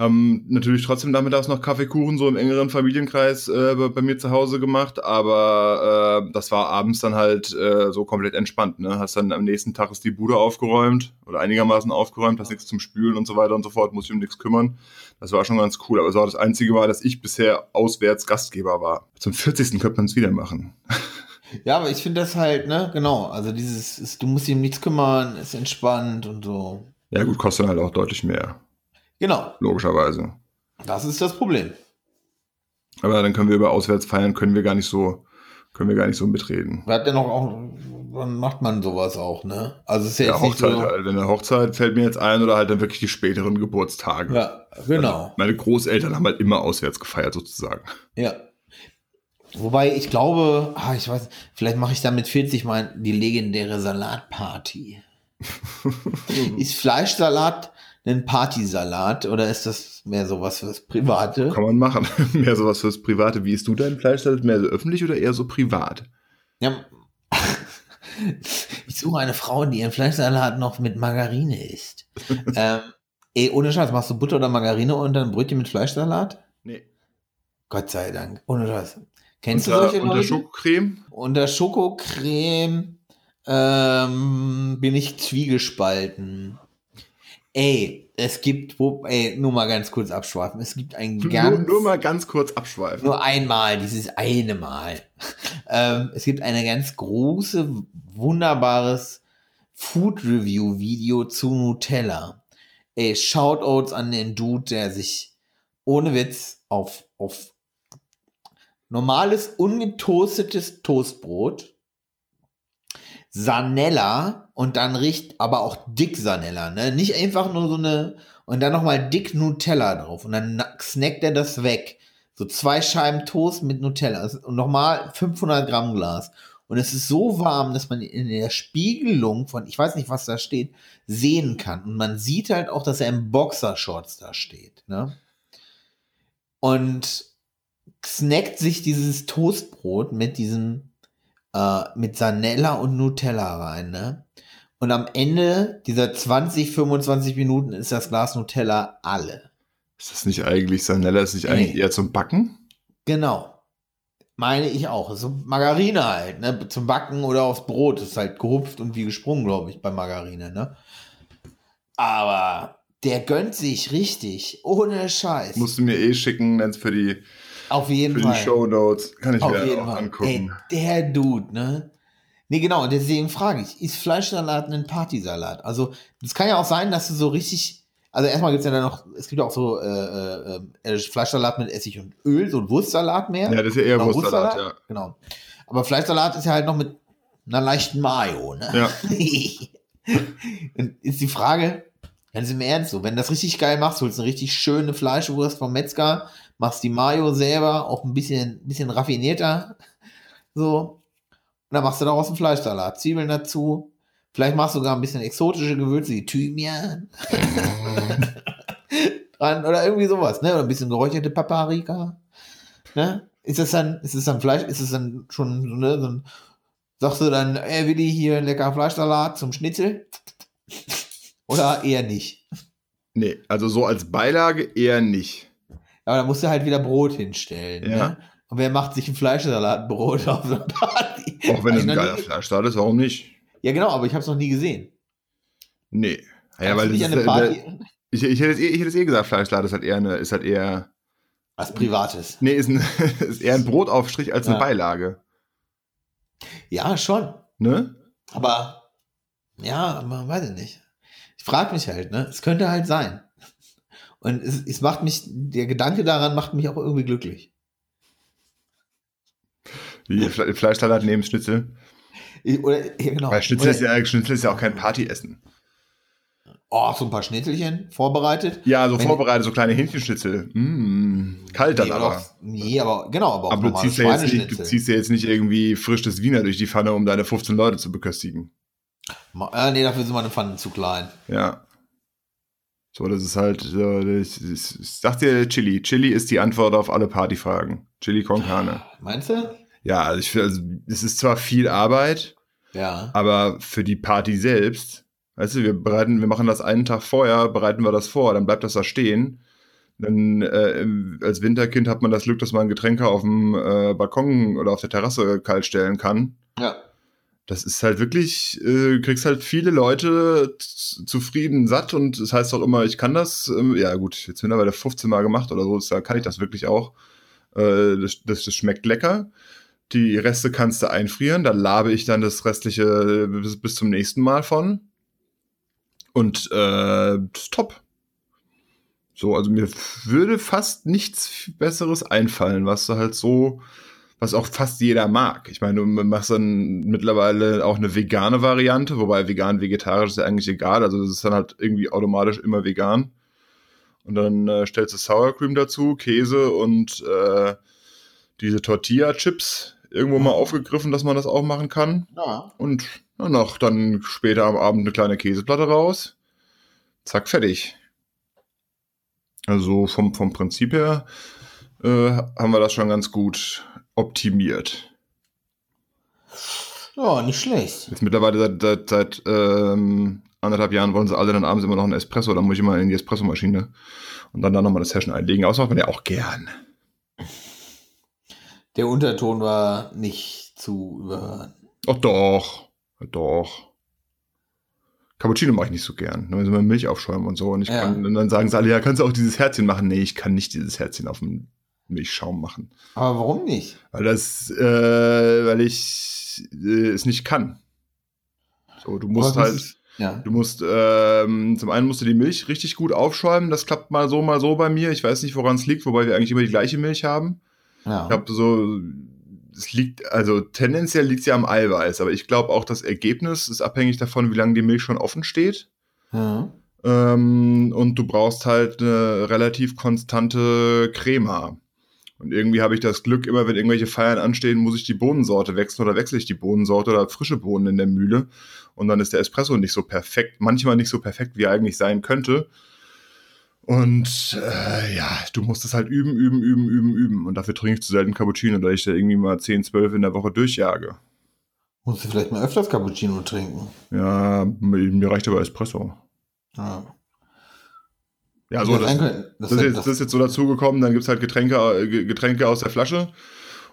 haben natürlich trotzdem nachmittags noch Kaffeekuchen so im engeren Familienkreis äh, bei, bei mir zu Hause gemacht, aber äh, das war abends dann halt äh, so komplett entspannt. Ne? Hast dann am nächsten Tag ist die Bude aufgeräumt oder einigermaßen aufgeräumt, hast nichts zum Spülen und so weiter und so fort, muss ich um nichts kümmern. Das war schon ganz cool, aber es war das einzige Mal, dass ich bisher auswärts Gastgeber war. Zum 40. könnte man es wieder machen. Ja, aber ich finde das halt, ne, genau. Also dieses, ist, du musst dich um nichts kümmern, ist entspannt und so. Ja gut, kostet halt auch deutlich mehr, Genau, logischerweise. das ist das Problem. Aber dann können wir über auswärts feiern, können wir gar nicht so, können wir gar nicht so mitreden. Hat denn auch, auch, wann macht man sowas auch, ne? Also es ist ja, Ja, jetzt nicht Hochzeit so. halt. Wenn eine Hochzeit fällt mir jetzt ein oder halt dann wirklich die späteren Geburtstage. Ja, genau. Meine Großeltern haben halt immer auswärts gefeiert, sozusagen. Ja. Wobei ich glaube, ah, ich weiß, vielleicht mache ich damit 40 mal die legendäre Salatparty. ist Fleischsalat ein Partysalat oder ist das mehr sowas fürs Private? Kann man machen. Mehr sowas fürs Private. Wie isst du dein Fleischsalat? Mehr so öffentlich oder eher so privat? Ja. Ich suche eine Frau, die ihren Fleischsalat noch mit Margarine isst. ähm, ey, ohne Scheiß, machst du Butter oder Margarine unter ein Brötchen mit Fleischsalat? Nee. Gott sei Dank. Ohne Scheiß. Kennst unter, du solche unter Leute? Schokocreme? Unter Schokocreme ähm, bin ich zwiegespalten. Ey, es gibt, ey, nur mal ganz kurz abschweifen. Es gibt ein Nur, ganz, nur mal ganz kurz abschweifen. nur einmal, dieses eine Mal. ähm, es gibt eine ganz große, wunderbares Food Review Video zu Nutella. Ey, Shoutouts an den Dude, der sich ohne Witz auf, auf normales, ungetoastetes Toastbrot, Sanella und dann riecht aber auch dick Sanella, ne? Nicht einfach nur so eine und dann nochmal dick Nutella drauf und dann na- snackt er das weg. So zwei Scheiben Toast mit Nutella Also- und nochmal 500 Gramm Glas. Und es ist so warm, dass man in der Spiegelung von, ich weiß nicht, was da steht, sehen kann. Und man sieht halt auch, dass er im Boxershorts da steht. Ne? Und snackt sich dieses Toastbrot mit diesem, äh, mit Sanella und Nutella rein, ne? Und am Ende dieser 20, 25 Minuten ist das Glas Nutella alle. Ist das nicht eigentlich Sanella? Ist nicht Nee. eigentlich eher zum Backen? Genau. Meine ich auch. So Margarine halt, ne? Zum Backen oder aufs Brot. ist halt gehupft und wie gesprungen, glaube ich, bei Margarine, ne? Aber der gönnt sich richtig. Ohne Scheiß. Musst du mir eh schicken, dann für die, Auf jeden für Fall. die Show Notes. Kann ich Auf mir jeden auch Fall. angucken. Ey, der Dude, ne? Nee, genau, und deswegen frage ich, ist Fleischsalat ein Partysalat? Also, es kann ja auch sein, dass du so richtig, also erstmal gibt es ja dann noch, es gibt ja auch so äh, äh, äh, Fleischsalat mit Essig und Öl, so ein Wurstsalat mehr. Ja, das ist ja eher Oder Wurstsalat, ja. Genau. Aber Fleischsalat ist ja halt noch mit einer leichten Mayo, ne? Ja. ist die Frage, ganz im Ernst, so, wenn du das richtig geil machst, holst du eine richtig schöne Fleischwurst vom Metzger, machst die Mayo selber, auch ein bisschen, bisschen raffinierter, so. Und dann machst du daraus einen Fleischsalat, Zwiebeln dazu, vielleicht machst du sogar ein bisschen exotische Gewürze, wie Thymian. dran oder irgendwie sowas, ne? Oder ein bisschen geräucherte Paprika. Ne? Ist das dann, ist es dann Fleisch, ist es dann schon so, ne, so ein, sagst du dann, ey Willi, hier ein lecker Fleischsalat zum Schnitzel? Oder eher nicht? Nee, also so als Beilage eher nicht. Aber da musst du halt wieder Brot hinstellen. Ja. Ne? Und wer macht sich ein Fleischsalatbrot auf so einer Party? Auch wenn es ein geiler Fleischsalat ist, warum nicht? Ja, genau, aber ich habe es noch nie gesehen. Nee. Ja, weil das ist, eine äh, Party ich, ich, hätte es eh, ich hätte es eh gesagt, Fleischsalat ist halt eher eine, ist halt eher, was Privates. nee, ist, ein, ist eher ein Brotaufstrich als eine Ja. Beilage. Ja, schon. Ne? Aber ja, man weiß ich nicht. Ich frage mich halt, ne? Es könnte halt sein. Und es, es macht mich, der Gedanke daran macht mich auch irgendwie glücklich. Wie Fle Fleischsalat neben Schnitzel. Ich, oder, ja, genau. Weil Schnitzel oder, ist, ja, Schnitzel ist ja auch kein Partyessen. Oh, so ein paar Schnitzelchen vorbereitet. Ja, so Wenn- vorbereitet, so kleine Hähnchenschnitzel. Mm, kalt dann nee, aber. Auch, nee, aber genau, aber auch Aber du ziehst, ja jetzt nicht, du ziehst ja jetzt nicht irgendwie frisches Wiener durch die Pfanne, um deine 15 Leute zu beköstigen. Ma- Äh, nee, dafür sind meine Pfannen zu klein. Ja. So, das ist halt, so, das, ich, ich sag dir Chili. Chili ist die Antwort auf alle Partyfragen. Chili con carne. Meinst du? Ja, also ich also, es ist zwar viel Arbeit, Ja. aber für die Party selbst, weißt du, wir bereiten, wir machen das einen Tag vorher, bereiten wir das vor, dann bleibt das da stehen. Dann äh, als Winterkind hat man das Glück, dass man Getränke auf dem äh, Balkon oder auf der Terrasse kalt stellen kann. Das ist halt wirklich, äh, kriegst halt viele Leute zufrieden, satt und es das heißt auch immer, ich kann das. Ähm, ja gut, jetzt mittlerweile 15 Mal gemacht oder so, da kann ich das wirklich auch. Äh, das, das, schmeckt lecker. Die Reste kannst du einfrieren, da labe ich dann das restliche bis, bis zum nächsten Mal von. Und äh, top. So, also mir würde fast nichts Besseres einfallen, was du halt so, was auch fast jeder mag. Ich meine, du machst dann mittlerweile auch eine vegane Variante, wobei vegan, vegetarisch ist ja eigentlich egal. Also das ist dann halt irgendwie automatisch immer vegan. Und dann äh, stellst du Sour Cream dazu, Käse und äh, diese Tortilla-Chips irgendwo mal aufgegriffen, dass man das auch machen kann. ja. Und na, noch dann später am Abend eine kleine Käseplatte raus. Zack, fertig. Also vom, vom Prinzip her äh, haben wir das schon ganz gut optimiert. Ja, nicht schlecht. Jetzt mittlerweile seit, seit, seit ähm, anderthalb Jahren wollen sie alle dann abends immer noch einen Espresso, dann muss ich immer in die Espressomaschine und dann da nochmal eine Session einlegen. Aber das macht man ja auch gern. Der Unterton war nicht zu überhören. Ach doch, doch. Cappuccino mache ich nicht so gern. Da müssen wir Milch aufschäumen und so. Und, ich Ja. kann, und dann sagen sie alle, ja, kannst du auch dieses Herzchen machen? Nee, ich kann nicht dieses Herzchen auf dem Milchschaum machen. Aber warum nicht? Weil das, äh, weil ich äh, es nicht kann. So, du musst halt, ist- Ja. du musst, ähm, zum einen musst du die Milch richtig gut aufschäumen. Das klappt mal so, mal so bei mir. Ich weiß nicht, woran es liegt, wobei wir eigentlich immer die gleiche Milch haben. ja. Ich habe so, es liegt, also tendenziell liegt es ja am Eiweiß, aber ich glaube auch, das Ergebnis ist abhängig davon, wie lange die Milch schon offen steht. ja. Ähm, und du brauchst halt eine relativ konstante Crema. Und irgendwie habe ich das Glück, immer wenn irgendwelche Feiern anstehen, muss ich die Bohnensorte wechseln oder wechsle ich die Bohnensorte oder frische Bohnen in der Mühle. Und dann ist der Espresso nicht so perfekt, manchmal nicht so perfekt, wie er eigentlich sein könnte. Und äh, ja, du musst das halt üben, üben, üben, üben, üben. Und dafür trinke ich zu selten Cappuccino, da ich da irgendwie mal 10, 12 in der Woche durchjage. Musst du vielleicht mal öfters Cappuccino trinken. Ja, mir reicht aber Espresso. Ja. Ja, so, das, das, das, ist jetzt, das, ist jetzt so dazugekommen, dann gibt es halt Getränke, äh, Getränke aus der Flasche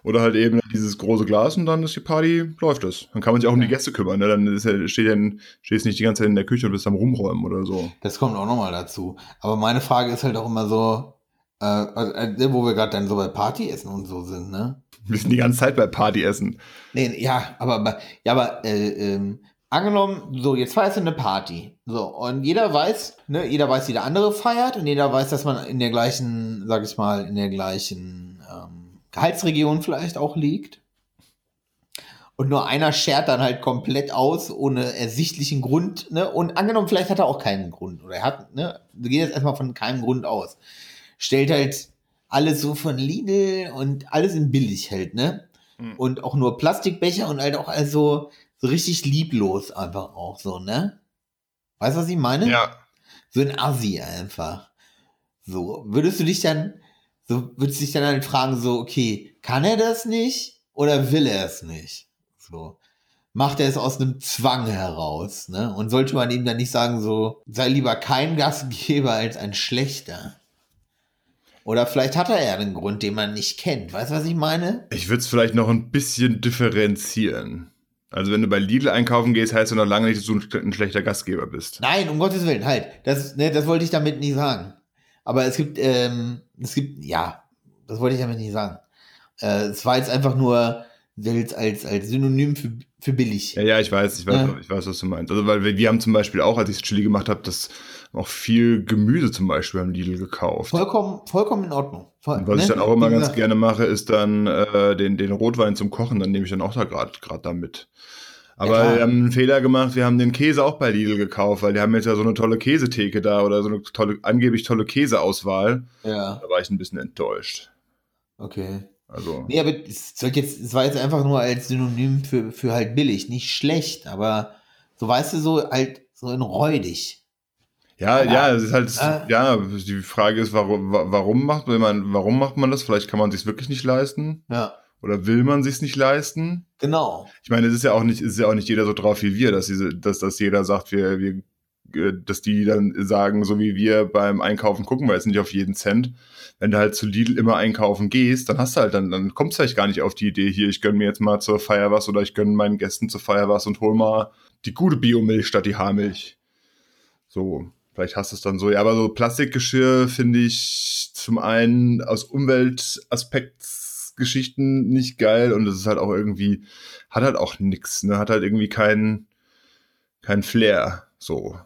oder halt eben dieses große Glas und dann ist die Party, läuft es. Dann kann man sich auch um die Gäste kümmern. Ne? Dann ja, steht ja stehst nicht die ganze Zeit in der Küche und bist am Rumräumen oder so. Das kommt auch nochmal dazu. Aber meine Frage ist halt auch immer so, äh, also, äh, wo wir gerade dann so bei Partyessen und so sind, ne? Wir sind die ganze Zeit bei Partyessen. Nee, ja, aber, ja, aber äh, ähm, angenommen, so, jetzt feierst du eine Party. So, und jeder weiß, ne, jeder weiß, wie der andere feiert und jeder weiß, dass man in der gleichen, sag ich mal, in der gleichen ähm, Gehaltsregion vielleicht auch liegt. Und nur einer schert dann halt komplett aus, ohne ersichtlichen Grund, ne? Und angenommen, vielleicht hat er auch keinen Grund. Oder er hat, ne? Wir gehen jetzt erstmal von keinem Grund aus. Stellt halt alles so von Lidl und alles in billig hält, ne? Mhm. Und auch nur Plastikbecher und halt auch also so richtig lieblos einfach auch so, ne? Weißt du, was ich meine? Ja. So ein Assi einfach. So, würdest du dich dann, so, würdest du dich dann halt fragen, so, okay, kann er das nicht oder will er es nicht? So. Macht er es aus einem Zwang heraus, ne? Und sollte man ihm dann nicht sagen, so, sei lieber kein Gastgeber als ein schlechter? Oder vielleicht hat er ja einen Grund, den man nicht kennt. Weißt du, was ich meine? Ich würde es vielleicht noch ein bisschen differenzieren. Also wenn du bei Lidl einkaufen gehst, heißt das noch lange nicht, dass du ein schlechter Gastgeber bist. Nein, um Gottes Willen, halt. Das, ne, das wollte ich damit nicht sagen. Aber es gibt, ähm, es gibt, ja, das wollte ich damit nicht sagen. Äh, es war jetzt einfach nur als, als, als Synonym für, für billig. Ja, ja, ich weiß, ich weiß, ja. ich weiß, was du meinst. Also, weil wir, wir haben zum Beispiel auch, als ich Chili gemacht habe, das auch viel Gemüse zum Beispiel am Lidl gekauft. Vollkommen, vollkommen in Ordnung. Voll, was ne? ich dann auch immer ganz gerne mache, ist dann äh, den, den Rotwein zum Kochen, dann nehme ich dann auch da gerade gerade da mit. Aber ja, wir haben einen Fehler gemacht, wir haben den Käse auch bei Lidl gekauft, weil die haben jetzt ja so eine tolle Käsetheke da oder so eine tolle, angeblich tolle Käseauswahl. Ja. Da war ich ein bisschen enttäuscht. Okay. Also. Nee, aber es, jetzt, es war jetzt einfach nur als Synonym für, für halt billig, nicht schlecht, aber so weißt du, so halt so in räudig. Ja, ja, ja, es ist halt, äh, ja, die Frage ist, warum, warum macht man, warum macht man das? Vielleicht kann man sich wirklich nicht leisten. Ja. Oder will man sich nicht leisten? Genau. Ich meine, es ist ja auch nicht, es ist ja auch nicht jeder so drauf wie wir, dass diese, dass, dass jeder sagt, wir, wir, äh, dass die dann sagen, so wie wir beim Einkaufen gucken wir jetzt nicht auf jeden Cent. Wenn du halt zu Lidl immer einkaufen gehst, dann hast du halt, dann, dann kommst du vielleicht gar nicht auf die Idee, hier, ich gönn mir jetzt mal zur Feier was oder ich gönn meinen Gästen zur Feier was und hol mal die gute Biomilch statt die Haarmilch. So. Vielleicht hast du es dann so. Ja, aber so Plastikgeschirr finde ich zum einen aus Umweltaspektsgeschichten nicht geil und es ist halt auch irgendwie, hat halt auch nix, ne? Hat halt irgendwie keinen kein Flair. So.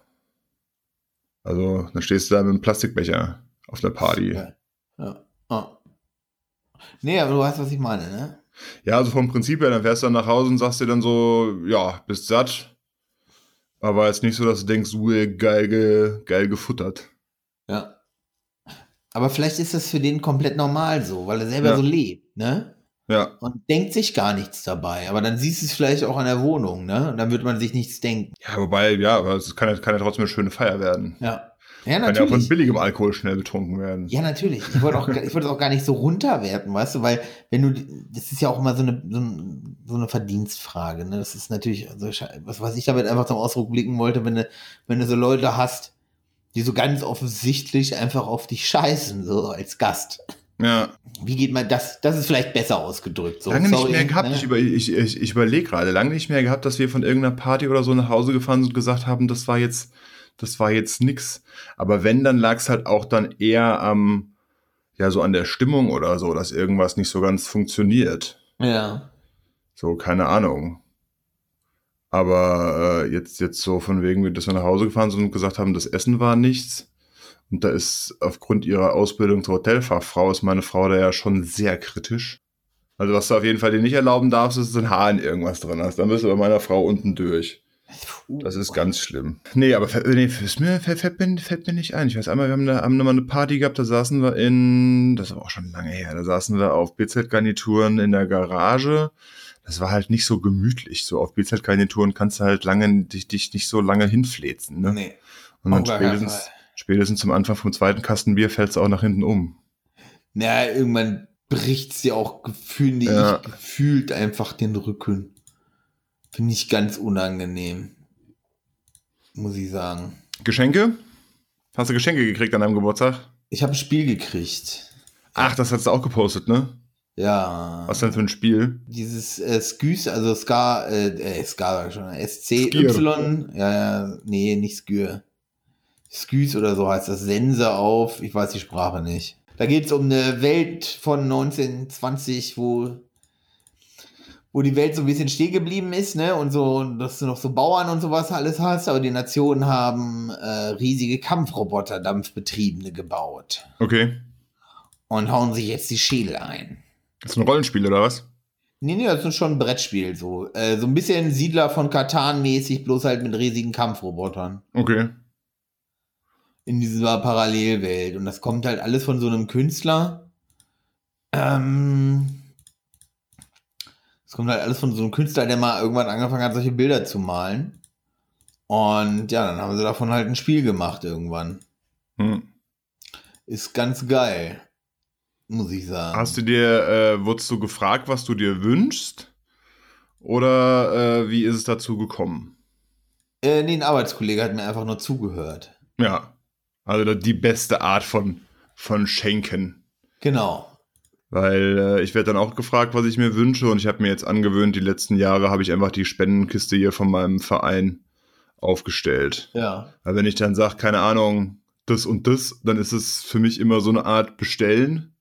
Also, dann stehst du da mit einem Plastikbecher auf der Party. Ja. ja. Oh. Nee, aber du weißt, was ich meine, ne? Ja, also vom Prinzip her, dann fährst du dann nach Hause und sagst dir dann so, ja, bist satt, aber jetzt nicht so, dass du denkst, uh, geil, ge, geil gefuttert. Ja. Aber vielleicht ist das für den komplett normal so, weil er selber ja. so lebt, ne? Ja. Und denkt sich gar nichts dabei. Aber dann siehst du es vielleicht auch an der Wohnung, ne? Und dann wird man sich nichts denken. Ja, wobei, ja, aber es kann ja, kann ja trotzdem eine schöne Feier werden. Ja. Ja, natürlich. Kann ja von billigem Alkohol schnell betrunken werden. Ja, natürlich. Ich wollte auch, ich wollte es auch gar nicht so runterwerten, weißt du, weil wenn du, das ist ja auch immer so eine, so, ein, so eine Verdienstfrage, ne? Das ist natürlich, also, was, was ich damit einfach zum Ausdruck blicken wollte, wenn du, wenn du so Leute hast, die so ganz offensichtlich einfach auf dich scheißen, so als Gast. Ja. Wie geht man das? Das ist vielleicht besser ausgedrückt. So, lange sorry, nicht mehr gehabt. Ne? Ich, über, ich, ich, ich überlege gerade. Lange nicht mehr gehabt, dass wir von irgendeiner Party oder so nach Hause gefahren sind und gesagt haben, das war jetzt das war jetzt nix. Aber wenn, dann lag es halt auch dann eher am, ja, so an der Stimmung oder so, dass irgendwas nicht so ganz funktioniert. Ja. So, keine Ahnung. Aber äh, jetzt, jetzt so von wegen, dass wir nach Hause gefahren sind und gesagt haben, das Essen war nichts. Und da ist aufgrund ihrer Ausbildung zur Hotelfachfrau ist meine Frau da ja schon sehr kritisch. Also was du auf jeden Fall dir nicht erlauben darfst, ist, dass ein Haar in irgendwas drin hast. Dann bist du bei meiner Frau unten durch. Das ist ganz schlimm. Nee, aber nee, fällt, mir, fällt, mir, fällt mir nicht ein. Ich weiß einmal, wir haben, da, haben mal eine Party gehabt, da saßen wir in, das war auch schon lange her, da saßen wir auf BZ-Garnituren in der Garage. Das war halt nicht so gemütlich. So auf BZ-Garnituren kannst du halt lange, dich, dich nicht so lange hinflezen. Ne? Nee. Und dann spätestens, spätestens zum Anfang vom zweiten Kasten Bier fällt es auch nach hinten um. Naja, irgendwann bricht sie auch gefühlt, ja. gefühlt einfach den Rücken. Finde ich ganz unangenehm. Muss ich sagen. Geschenke? Hast du Geschenke gekriegt an deinem Geburtstag? Ich habe ein Spiel gekriegt. Ach, das hast du auch gepostet, ne? Ja. Was denn für ein Spiel? Dieses äh, Skys, also Ska, äh, äh Ska schon, S-C-Y, ja, ja, nee, nicht Skür. Skys oder so heißt das, Sense auf, ich weiß die Sprache nicht. Da geht es um eine Welt von 1920, wo, wo die Welt so ein bisschen stehen geblieben ist, ne? Und so, dass du noch so Bauern und sowas alles hast, aber die Nationen haben äh, riesige Kampfroboter, dampfbetriebene gebaut. Okay. Und hauen sich jetzt die Schädel ein. Das ist ein Rollenspiel, oder was? Nee, nee, das ist schon ein Brettspiel, so. Äh, so ein bisschen Siedler von Katan mäßig, bloß halt mit riesigen Kampfrobotern. Okay. In dieser Parallelwelt. Und das kommt halt alles von so einem Künstler. Ähm. Es kommt halt alles von so einem Künstler, der mal irgendwann angefangen hat, solche Bilder zu malen. Und ja, dann haben sie davon halt ein Spiel gemacht irgendwann. Hm. Ist ganz geil muss ich sagen. Hast du dir, äh, wurdest du gefragt, was du dir wünschst? Oder äh, wie ist es dazu gekommen? Äh, nee, ein Arbeitskollege hat mir einfach nur zugehört. Ja. Also die beste Art von, von Schenken. Genau. Weil äh, ich werde dann auch gefragt, was ich mir wünsche. Und ich habe mir jetzt angewöhnt, die letzten Jahre habe ich einfach die Spendenkiste hier von meinem Verein aufgestellt. Ja. Weil wenn ich dann sage, keine Ahnung, das und das, dann ist es für mich immer so eine Art Bestellen.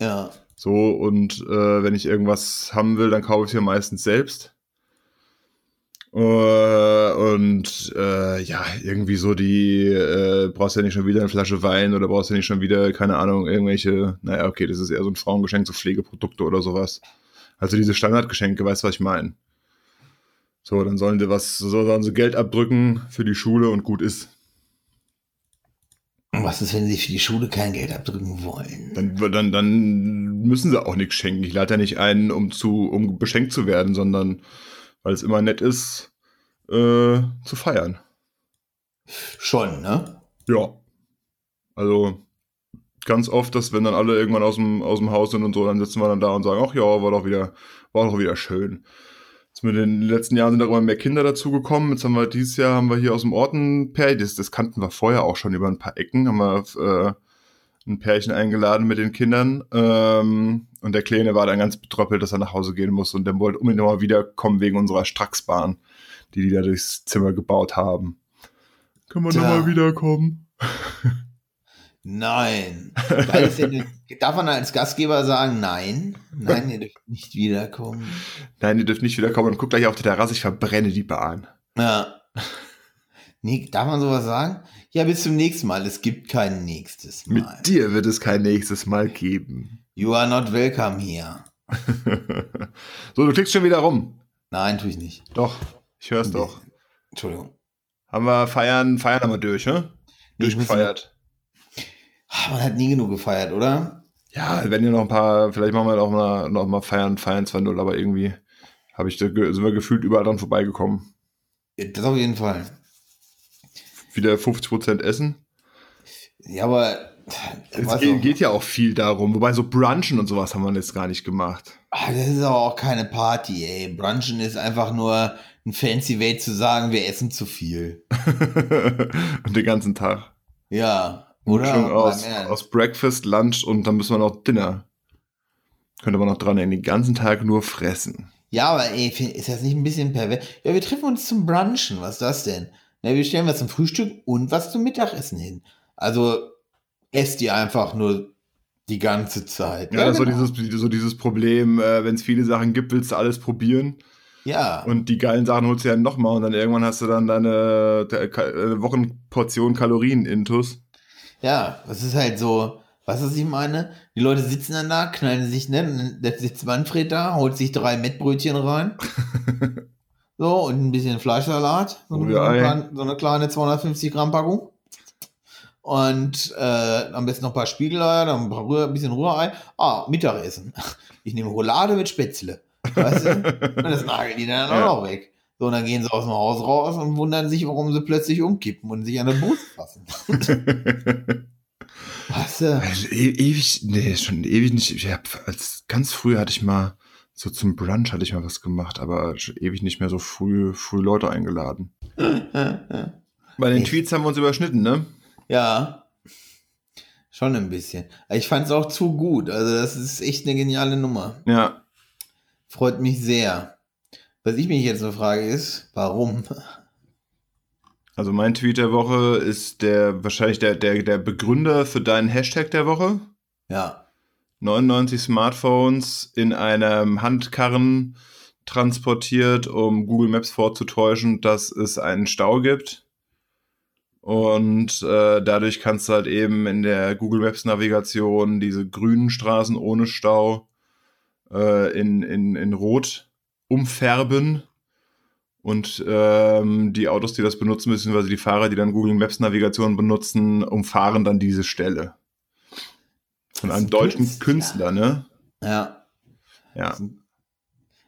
Ja. So, und äh, wenn ich irgendwas haben will, dann kaufe ich es mir meistens selbst. Uh, und uh, ja, irgendwie so die, uh, brauchst ja nicht schon wieder eine Flasche Wein oder brauchst ja nicht schon wieder, keine Ahnung, irgendwelche, naja, okay, das ist eher so ein Frauengeschenk, so Pflegeprodukte oder sowas. Also diese Standardgeschenke, weißt du, was ich meine? So, dann sollen die was, so sollen sie Geld abdrücken für die Schule und gut ist. Was ist, wenn sie für die Schule kein Geld abdrücken wollen? Dann, dann, dann müssen sie auch nichts schenken. Ich lade ja nicht ein, um zu, um beschenkt zu werden, sondern weil es immer nett ist, äh, zu feiern. Schon, ne? Ja. Also ganz oft, dass wenn dann alle irgendwann aus dem, aus dem Haus sind und so, dann sitzen wir dann da und sagen, ach ja, war doch wieder, war doch wieder schön. Jetzt mit den letzten Jahren sind da immer mehr Kinder dazugekommen. Jetzt haben wir dieses Jahr haben wir hier aus dem Ort ein Pärchen, das, das kannten wir vorher auch schon über ein paar Ecken, haben wir äh, ein Pärchen eingeladen mit den Kindern. Ähm, und der Kleine war dann ganz betröppelt, dass er nach Hause gehen muss und der wollte unbedingt nochmal wiederkommen wegen unserer Stracksbahn, die die da durchs Zimmer gebaut haben. Können wir nochmal wiederkommen? Nein. denn, darf man als Gastgeber sagen, nein? Nein, ihr dürft nicht wiederkommen. Nein, ihr dürft nicht wiederkommen und guck gleich auf die Terrasse, ich verbrenne die Bahn. Ja. Nee, darf man sowas sagen? Ja, bis zum nächsten Mal. Es gibt kein nächstes Mal. Mit dir wird es kein nächstes Mal geben. You are not welcome here. so, du klickst schon wieder rum. Nein, tue ich nicht. Doch, ich höre es doch. Entschuldigung. Haben wir feiern, feiern haben wir durch, ne? Durchgefeiert. Man hat nie genug gefeiert, oder? Ja, wenn ihr noch ein paar, vielleicht machen wir noch mal, noch mal feiern, feiern 2-0, aber irgendwie habe ich sind wir gefühlt überall dran vorbeigekommen. Das auf jeden Fall. Wieder 50% Essen. Ja, aber es geht, geht, ja auch viel darum, wobei so Brunchen und sowas haben wir jetzt gar nicht gemacht. Ach, das ist aber auch keine Party, ey. Brunchen ist einfach nur ein fancy Way zu sagen, wir essen zu viel. und den ganzen Tag. Ja, oder? Aus, aus Breakfast, Lunch und dann müssen wir noch Dinner. Könnte man noch dran den ganzen Tag nur fressen. Ja, aber ey, ist das nicht ein bisschen pervers? Ja, wir treffen uns zum Brunchen. Was ist das denn? Na, wir stellen was zum Frühstück und was zum Mittagessen hin. Also esst ihr einfach nur die ganze Zeit. Ja, ja genau. so, dieses, so dieses Problem, äh, wenn es viele Sachen gibt, willst du alles probieren. Ja. Und die geilen Sachen holst du ja nochmal und dann irgendwann hast du dann deine, deine Wochenportion Kalorien-Intus. Ja, das ist halt so, was ist, ich meine? Die Leute sitzen dann da, knallen sich, ne? Dann sitzt Manfred da, holt sich drei Mettbrötchen rein. so, und ein bisschen Fleischsalat. So, oh, ja, eine, kleine, so eine kleine 250 Gramm Packung. Und äh, am besten noch ein paar Spiegeleier, dann ein, paar Rühr, ein bisschen Rührei. Ah, Mittagessen. Ich nehme Roulade mit Spätzle. Weißt du? und das nageln die dann ja. auch noch weg. So, und dann gehen sie aus dem Haus raus und wundern sich, warum sie plötzlich umkippen und sich an der Brust fassen. Was? Äh? Also, e ewig, nee, schon ewig nicht. Ich hab, als ganz früh hatte ich mal So zum Brunch hatte ich mal was gemacht, aber ewig nicht mehr so früh, früh Leute eingeladen. Bei den Tweets haben wir uns überschnitten, ne? Ja. Schon ein bisschen. Ich fand es auch zu gut. Also, das ist echt eine geniale Nummer. Ja. Freut mich sehr. Was ich mich jetzt nur frage ist, warum? Also mein Tweet der Woche ist der wahrscheinlich der, der, der Begründer für deinen Hashtag der Woche. Ja. 99 Smartphones in einem Handkarren transportiert, um Google Maps vorzutäuschen, dass es einen Stau gibt. Und äh, dadurch kannst du halt eben in der Google Maps Navigation diese grünen Straßen ohne Stau äh, in, in, in Rot umfärben. Und ähm, die Autos, die das benutzen, beziehungsweise die Fahrer, die dann Google Maps Navigation benutzen, umfahren dann diese Stelle. Von einem ein deutschen Künstler. Künstler, ne? Ja. Ja.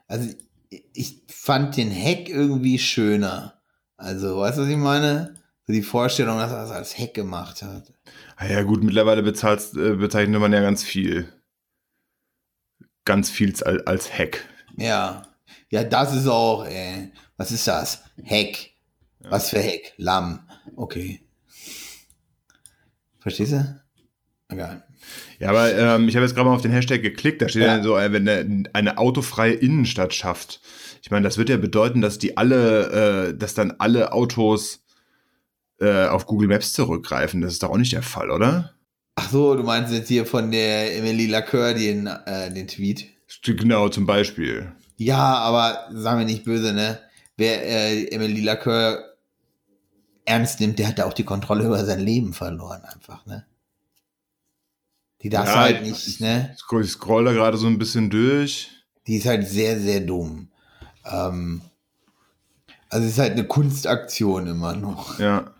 Also, ich fand den Hack irgendwie schöner. Also, weißt du, was ich meine? So die Vorstellung, dass er das als Hack gemacht hat. Ah ja, gut, mittlerweile bezahlst, äh, bezeichnet man ja ganz viel. Ganz viel als, als Hack. Ja. Ja, das ist auch, ey. Was ist das? Hack. Was für Hack? Lamm. Okay. Verstehst du? Egal. Ja, aber ähm, ich habe jetzt gerade mal auf den Hashtag geklickt, da steht Ja. ja so, äh, wenn eine, eine autofreie Innenstadt schafft. Ich meine, das wird ja bedeuten, dass die alle, äh, dass dann alle Autos äh, auf Google Maps zurückgreifen. Das ist doch auch nicht der Fall, oder? Ach so, du meinst jetzt hier von der Emily Lacœur den, äh, den Tweet? Genau, zum Beispiel. Ja, aber sagen wir nicht böse, ne? Wer äh, Emily Lacœur ernst nimmt, der hat da auch die Kontrolle über sein Leben verloren, einfach, ne? Die darf Ja, halt ich- nicht, ne? Ich scroll da gerade so ein bisschen durch. Die ist halt sehr, sehr dumm. Ähm, also es ist halt eine Kunstaktion immer noch. Ja.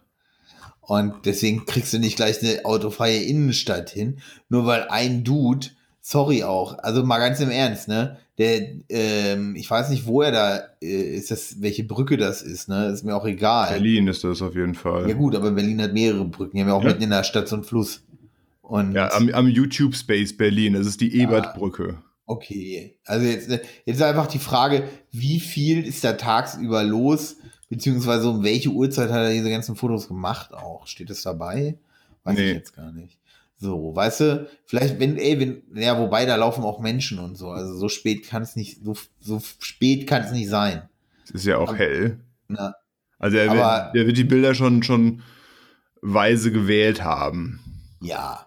Und deswegen kriegst du nicht gleich eine autofreie Innenstadt hin, nur weil ein Dude, sorry auch, also mal ganz im Ernst, ne? Der, ähm, ich weiß nicht, wo er da äh, ist, das, welche Brücke das ist, ne? Ist mir auch egal. Berlin ist das auf jeden Fall. Ja gut, aber Berlin hat mehrere Brücken. Die haben ja auch Ja. mitten in der Stadt so einen Fluss. Und Ja, am, am YouTube Space Berlin. Das ist die Ebertbrücke. okay, also jetzt, jetzt einfach die Frage, wie viel ist da tagsüber los, beziehungsweise um welche Uhrzeit hat er diese ganzen Fotos gemacht auch? Steht es dabei? Weiß Nee. ich jetzt gar nicht. So, weißt du, vielleicht, wenn, ey, wenn, ja, wobei da laufen auch Menschen und so. Also so spät kann es nicht, so, so spät kann es nicht sein. Es ist ja auch Aber- hell. Na, Also er Aber- wird, er wird die Bilder schon, schon weise gewählt haben. ja,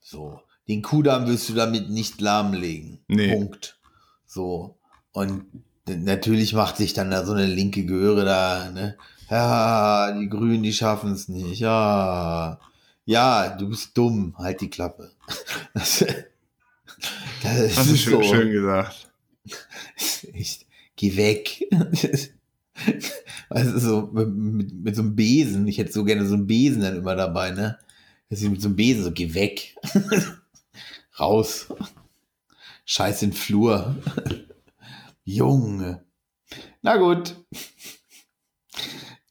so. Den Kudamm wirst du damit nicht lahmlegen. Nee. Punkt. So. Und natürlich macht sich dann da so eine linke Göre da, ne? Ja, die Grünen, die schaffen es nicht. Ja. Ja, du bist dumm. Halt die Klappe. Das, das Hast ist schön, so. schön gesagt. Ich, geh weg. Weißt du, so mit, mit, mit so einem Besen. Ich hätte so gerne so einen Besen dann immer dabei, ne? Dass ich mit so einem Besen so, geh weg. Raus. Scheiß in den Flur. Junge. Na gut.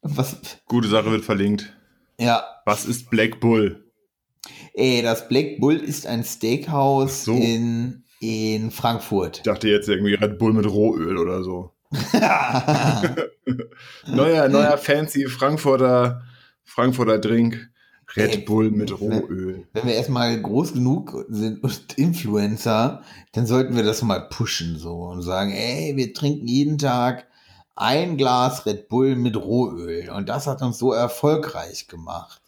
Was, Gute Sache wird verlinkt. ja, Was ist Black Bull? ey, das Black Bull ist ein Steakhouse so. in, in Frankfurt. Ich dachte jetzt irgendwie Red Bull mit Rohöl oder so. Neuer, neuer fancy Frankfurter, Frankfurter Drink. Red Ey, Bull mit? Rohöl. wenn wir erstmal groß genug sind und Influencer, dann sollten wir das mal pushen so und sagen, ey, wir trinken jeden Tag ein Glas Red Bull mit Rohöl und das hat uns so erfolgreich gemacht.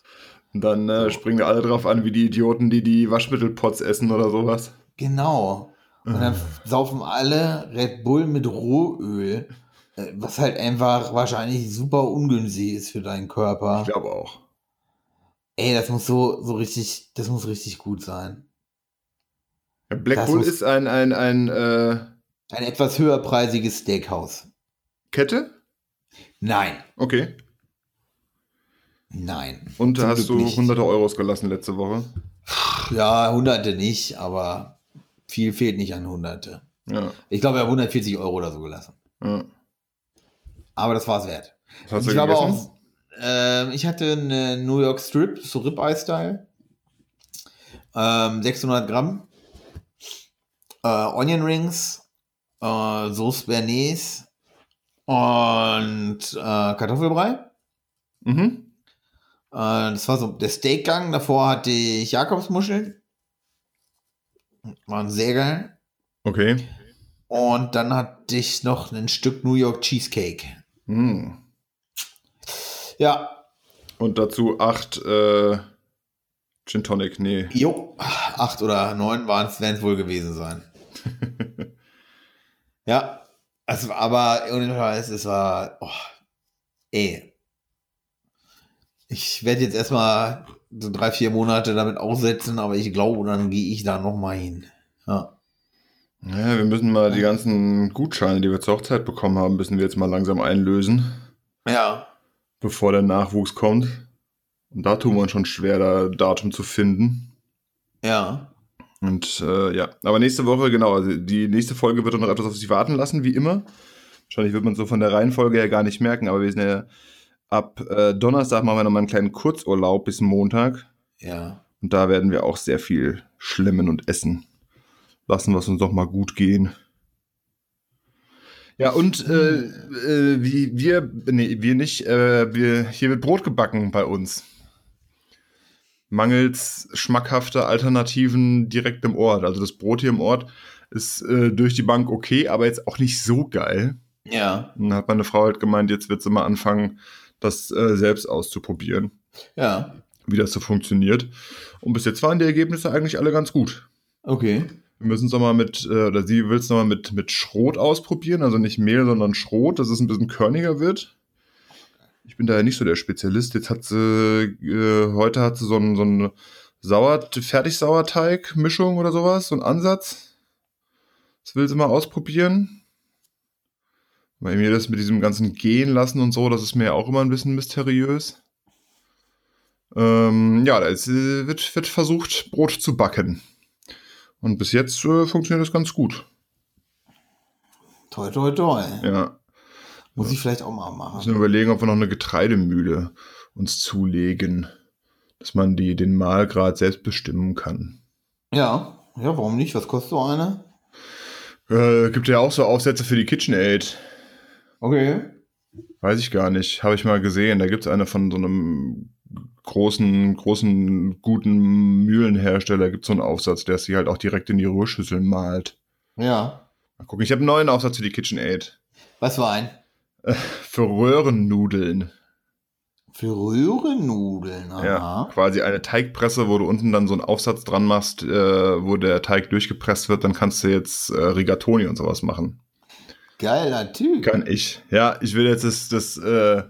Und dann äh, So. springen alle drauf an, wie die Idioten, die die Waschmittelpots essen oder sowas. Genau. Und dann saufen alle Red Bull mit Rohöl, äh, was halt einfach wahrscheinlich super ungünstig ist für deinen Körper. Ich glaube auch. Ey, das muss so, so richtig, das muss richtig gut sein. Ja, Black Das Bull ist ein, ein, ein äh, Ein etwas höherpreisiges Steakhouse. Kette? Nein, Okay. nein. Und da hast Glück du nicht. hunderte Euros gelassen letzte Woche. Ja, hunderte nicht, aber viel fehlt nicht an hunderte. Ja. Ich glaube, er hat 140 Euro oder so gelassen. ja. Aber das war es wert. Was hast du ich glaube gegessen? Ähm, ich hatte eine New York Strip, so Ribeye-Style. Ähm, 600 Gramm. Äh, Onion Rings. äh, Sauce Bernays und äh, Kartoffelbrei. Mhm. Äh, das war so der Steakgang. Davor hatte ich Jakobsmuscheln. Waren sehr geil. Okay. Und dann hatte ich noch ein Stück New York Cheesecake. Hm. Ja, Und dazu acht äh, Gin Tonic, nee. jo, acht oder neun waren es, werden es wohl gewesen sein. ja, also, aber ohne Scheiß, es war, oh, ey. Ich werde jetzt erstmal so drei, vier Monate damit aussetzen, aber ich glaube, dann gehe ich da nochmal hin. Ja. Ja, wir müssen mal die ganzen Gutscheine, die wir zur Hochzeit bekommen haben, müssen wir jetzt mal langsam einlösen, Ja. Bevor der Nachwuchs kommt. Und da tun wir uns schon schwer, da Datum zu finden. Ja. Und äh, ja, aber nächste Woche, genau, also die nächste Folge wird dann noch etwas auf sich warten lassen, wie immer. Wahrscheinlich wird man so von der Reihenfolge her gar nicht merken, aber wir sind ja ab äh, Donnerstag machen wir nochmal einen kleinen Kurzurlaub bis Montag. Ja. Und da werden wir auch sehr viel schlemmen und essen. Lassen wir es uns doch mal gut gehen. Ja, und äh, äh, wie wir, nee, wir nicht, äh, wir, hier wird Brot gebacken bei uns. Mangels schmackhafter Alternativen direkt im Ort. Also das Brot hier im Ort ist äh, durch die Bank okay, aber jetzt auch nicht so geil. Ja. Und dann hat meine Frau halt gemeint, jetzt wird sie mal anfangen, das äh, selbst auszuprobieren, Ja. wie das so funktioniert. Und bis jetzt waren die Ergebnisse eigentlich alle ganz gut. Okay. Wir müssen es nochmal mit, äh, oder sie will es nochmal mit, mit Schrot ausprobieren, also nicht Mehl, sondern Schrot, dass es ein bisschen körniger wird. Ich bin da ja nicht so der Spezialist. Jetzt hat sie, äh, heute hat sie so einen, so einen Sauer, Fertig-Sauerteig-Mischung oder sowas, so einen Ansatz. Das will sie mal ausprobieren. Weil mir das mit diesem ganzen Gehen lassen und so, das ist mir ja auch immer ein bisschen mysteriös. Ähm, ja, da äh, wird, wird versucht, Brot zu backen. Und bis jetzt äh, funktioniert das ganz gut. Toi, toi, toi. Ja. Muss ich vielleicht auch mal Müssen machen. wir überlegen, ob wir noch eine Getreidemühle uns zulegen. Dass man die, den Mahlgrad selbst bestimmen kann. Ja. Ja, warum nicht? Was kostet so eine? Äh, gibt ja auch so Aufsätze für die KitchenAid. Okay. Weiß ich gar nicht. Habe ich mal gesehen. Da gibt es eine von so einem großen, großen, guten Mühlenhersteller. Gibt so einen Aufsatz, der sie halt auch direkt in die Rührschüssel malt. Ja. Mal gucken. Ich habe einen neuen Aufsatz für die KitchenAid. Was war ein? Für Röhrennudeln. Für Röhrennudeln. Aha. Ja, quasi eine Teigpresse, wo du unten dann so einen Aufsatz dran machst, äh, wo der Teig durchgepresst wird, dann kannst du jetzt äh, Rigatoni und sowas machen. Geiler Typ. Kann ich. Ja, ich will jetzt das, das, äh,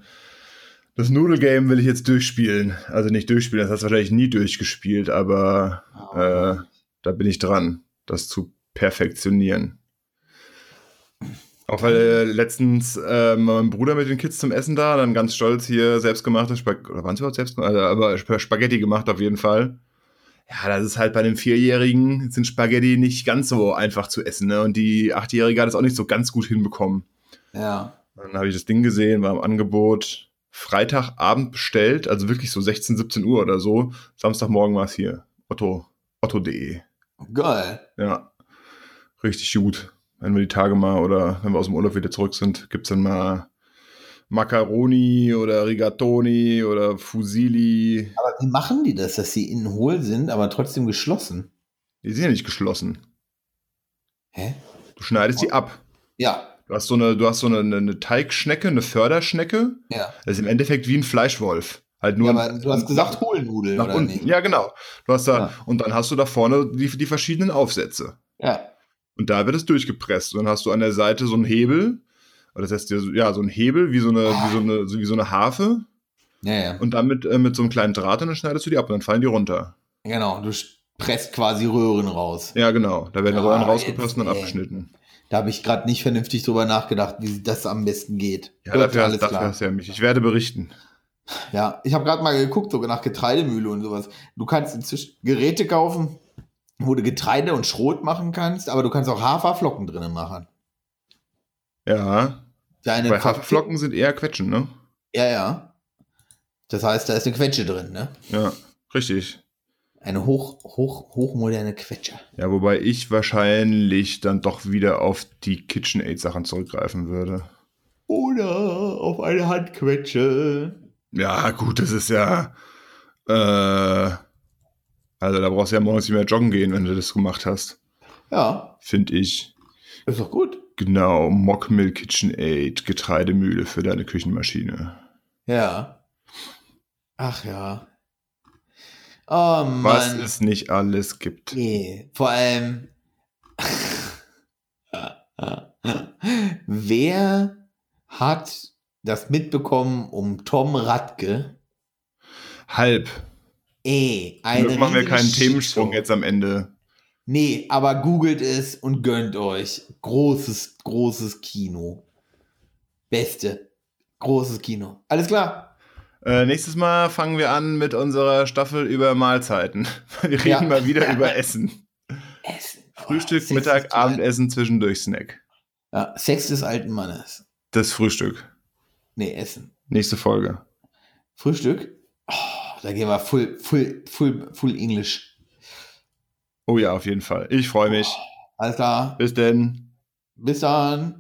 das Nudelgame will ich jetzt durchspielen. Also nicht durchspielen, das hast du wahrscheinlich nie durchgespielt, aber äh, da bin ich dran, das zu perfektionieren. Auch weil äh, letztens äh, mein Bruder mit den Kids zum Essen da, dann ganz stolz hier selbstgemachte Spaghetti, oder waren es überhaupt selbst, also, aber Sp- Spaghetti gemacht auf jeden Fall. Ja, das ist halt bei einem Vierjährigen sind Spaghetti nicht ganz so einfach zu essen, ne? Und die Achtjährige hat es auch nicht so ganz gut hinbekommen. Ja. Dann habe ich das Ding gesehen, war im Angebot Freitagabend bestellt, also wirklich so 16, 17 Uhr oder so. Samstagmorgen war es hier. Otto, otto.de. Geil. Ja, richtig gut. Wenn wir die Tage mal oder wenn wir aus dem Urlaub wieder zurück sind, gibt's dann mal Macaroni oder Rigatoni oder Fusilli. Aber wie machen die das, dass sie innen hohl sind, aber trotzdem geschlossen? Die sind ja nicht geschlossen. Hä? Du schneidest die ab. Ja. Du hast so eine, du hast so eine, eine Teigschnecke, eine Förderschnecke. Ja. Das ist im Endeffekt wie ein Fleischwolf. Halt nur ja aber du hast gesagt Hohlnudeln, nach oder unten. nicht? Ja, genau. Du hast da, Ja. und dann hast du da vorne die, die verschiedenen Aufsätze. Ja. Und da wird es durchgepresst. Und dann hast du an der Seite so einen Hebel. Oder das heißt, ja, so ein Hebel, wie so eine, wie so eine, wie so eine Harfe. Ja, ja. Und dann mit, äh, mit so einem kleinen Draht und dann schneidest du die ab und dann fallen die runter. Genau, du presst quasi Röhren raus. Ja, genau. Da werden Ah, Röhren rausgepresst und dann abgeschnitten. Da habe ich gerade nicht vernünftig drüber nachgedacht, wie das am besten geht. Ja, Gut, dafür, hast, dafür hast du ja mich. Ich werde berichten. Ja, ich habe gerade mal geguckt, sogar nach Getreidemühle und sowas. Du kannst inzwischen Geräte kaufen, wo du Getreide und Schrot machen kannst, aber du kannst auch Haferflocken drinnen machen. Ja. Deine Bei Haferflocken sind eher Quetschen, ne? Ja, ja. Das heißt, da ist eine Quetsche drin, ne? Ja, richtig. Eine hoch, hoch, hochmoderne Quetsche. Ja, wobei ich wahrscheinlich dann doch wieder auf die KitchenAid-Sachen zurückgreifen würde. Oder auf eine Handquetsche. Ja, gut, das ist ja. Äh, also da brauchst du ja morgens nicht mehr joggen gehen, wenn du das gemacht hast. Ja, Finde ich. ist doch gut. Genau, Mockmill KitchenAid, Getreidemühle für deine Küchenmaschine. Ja. Ach ja. Oh Mann. Was es nicht alles gibt. Nee, vor allem. Wer hat das mitbekommen um Tom Radke? Halb. Ey, eine Glück machen wir keinen Themensprung Shitshow. jetzt am Ende. Nee, aber googelt es und gönnt euch. Großes, großes Kino. Beste. Großes Kino. Alles klar. Äh, nächstes Mal fangen wir an mit unserer Staffel über Mahlzeiten. Wir reden Ja. mal wieder über Essen. Essen. Oh, Frühstück, Sex Mittag, Abendessen, zwischendurch Snack. Ja, Sex des alten Mannes. Das Frühstück. Nee, Essen. Nächste Folge. Frühstück. Oh, da gehen wir full, full, full, full English. Oh ja, auf jeden Fall. Ich freue mich. Alles klar. Bis denn. Bis dann.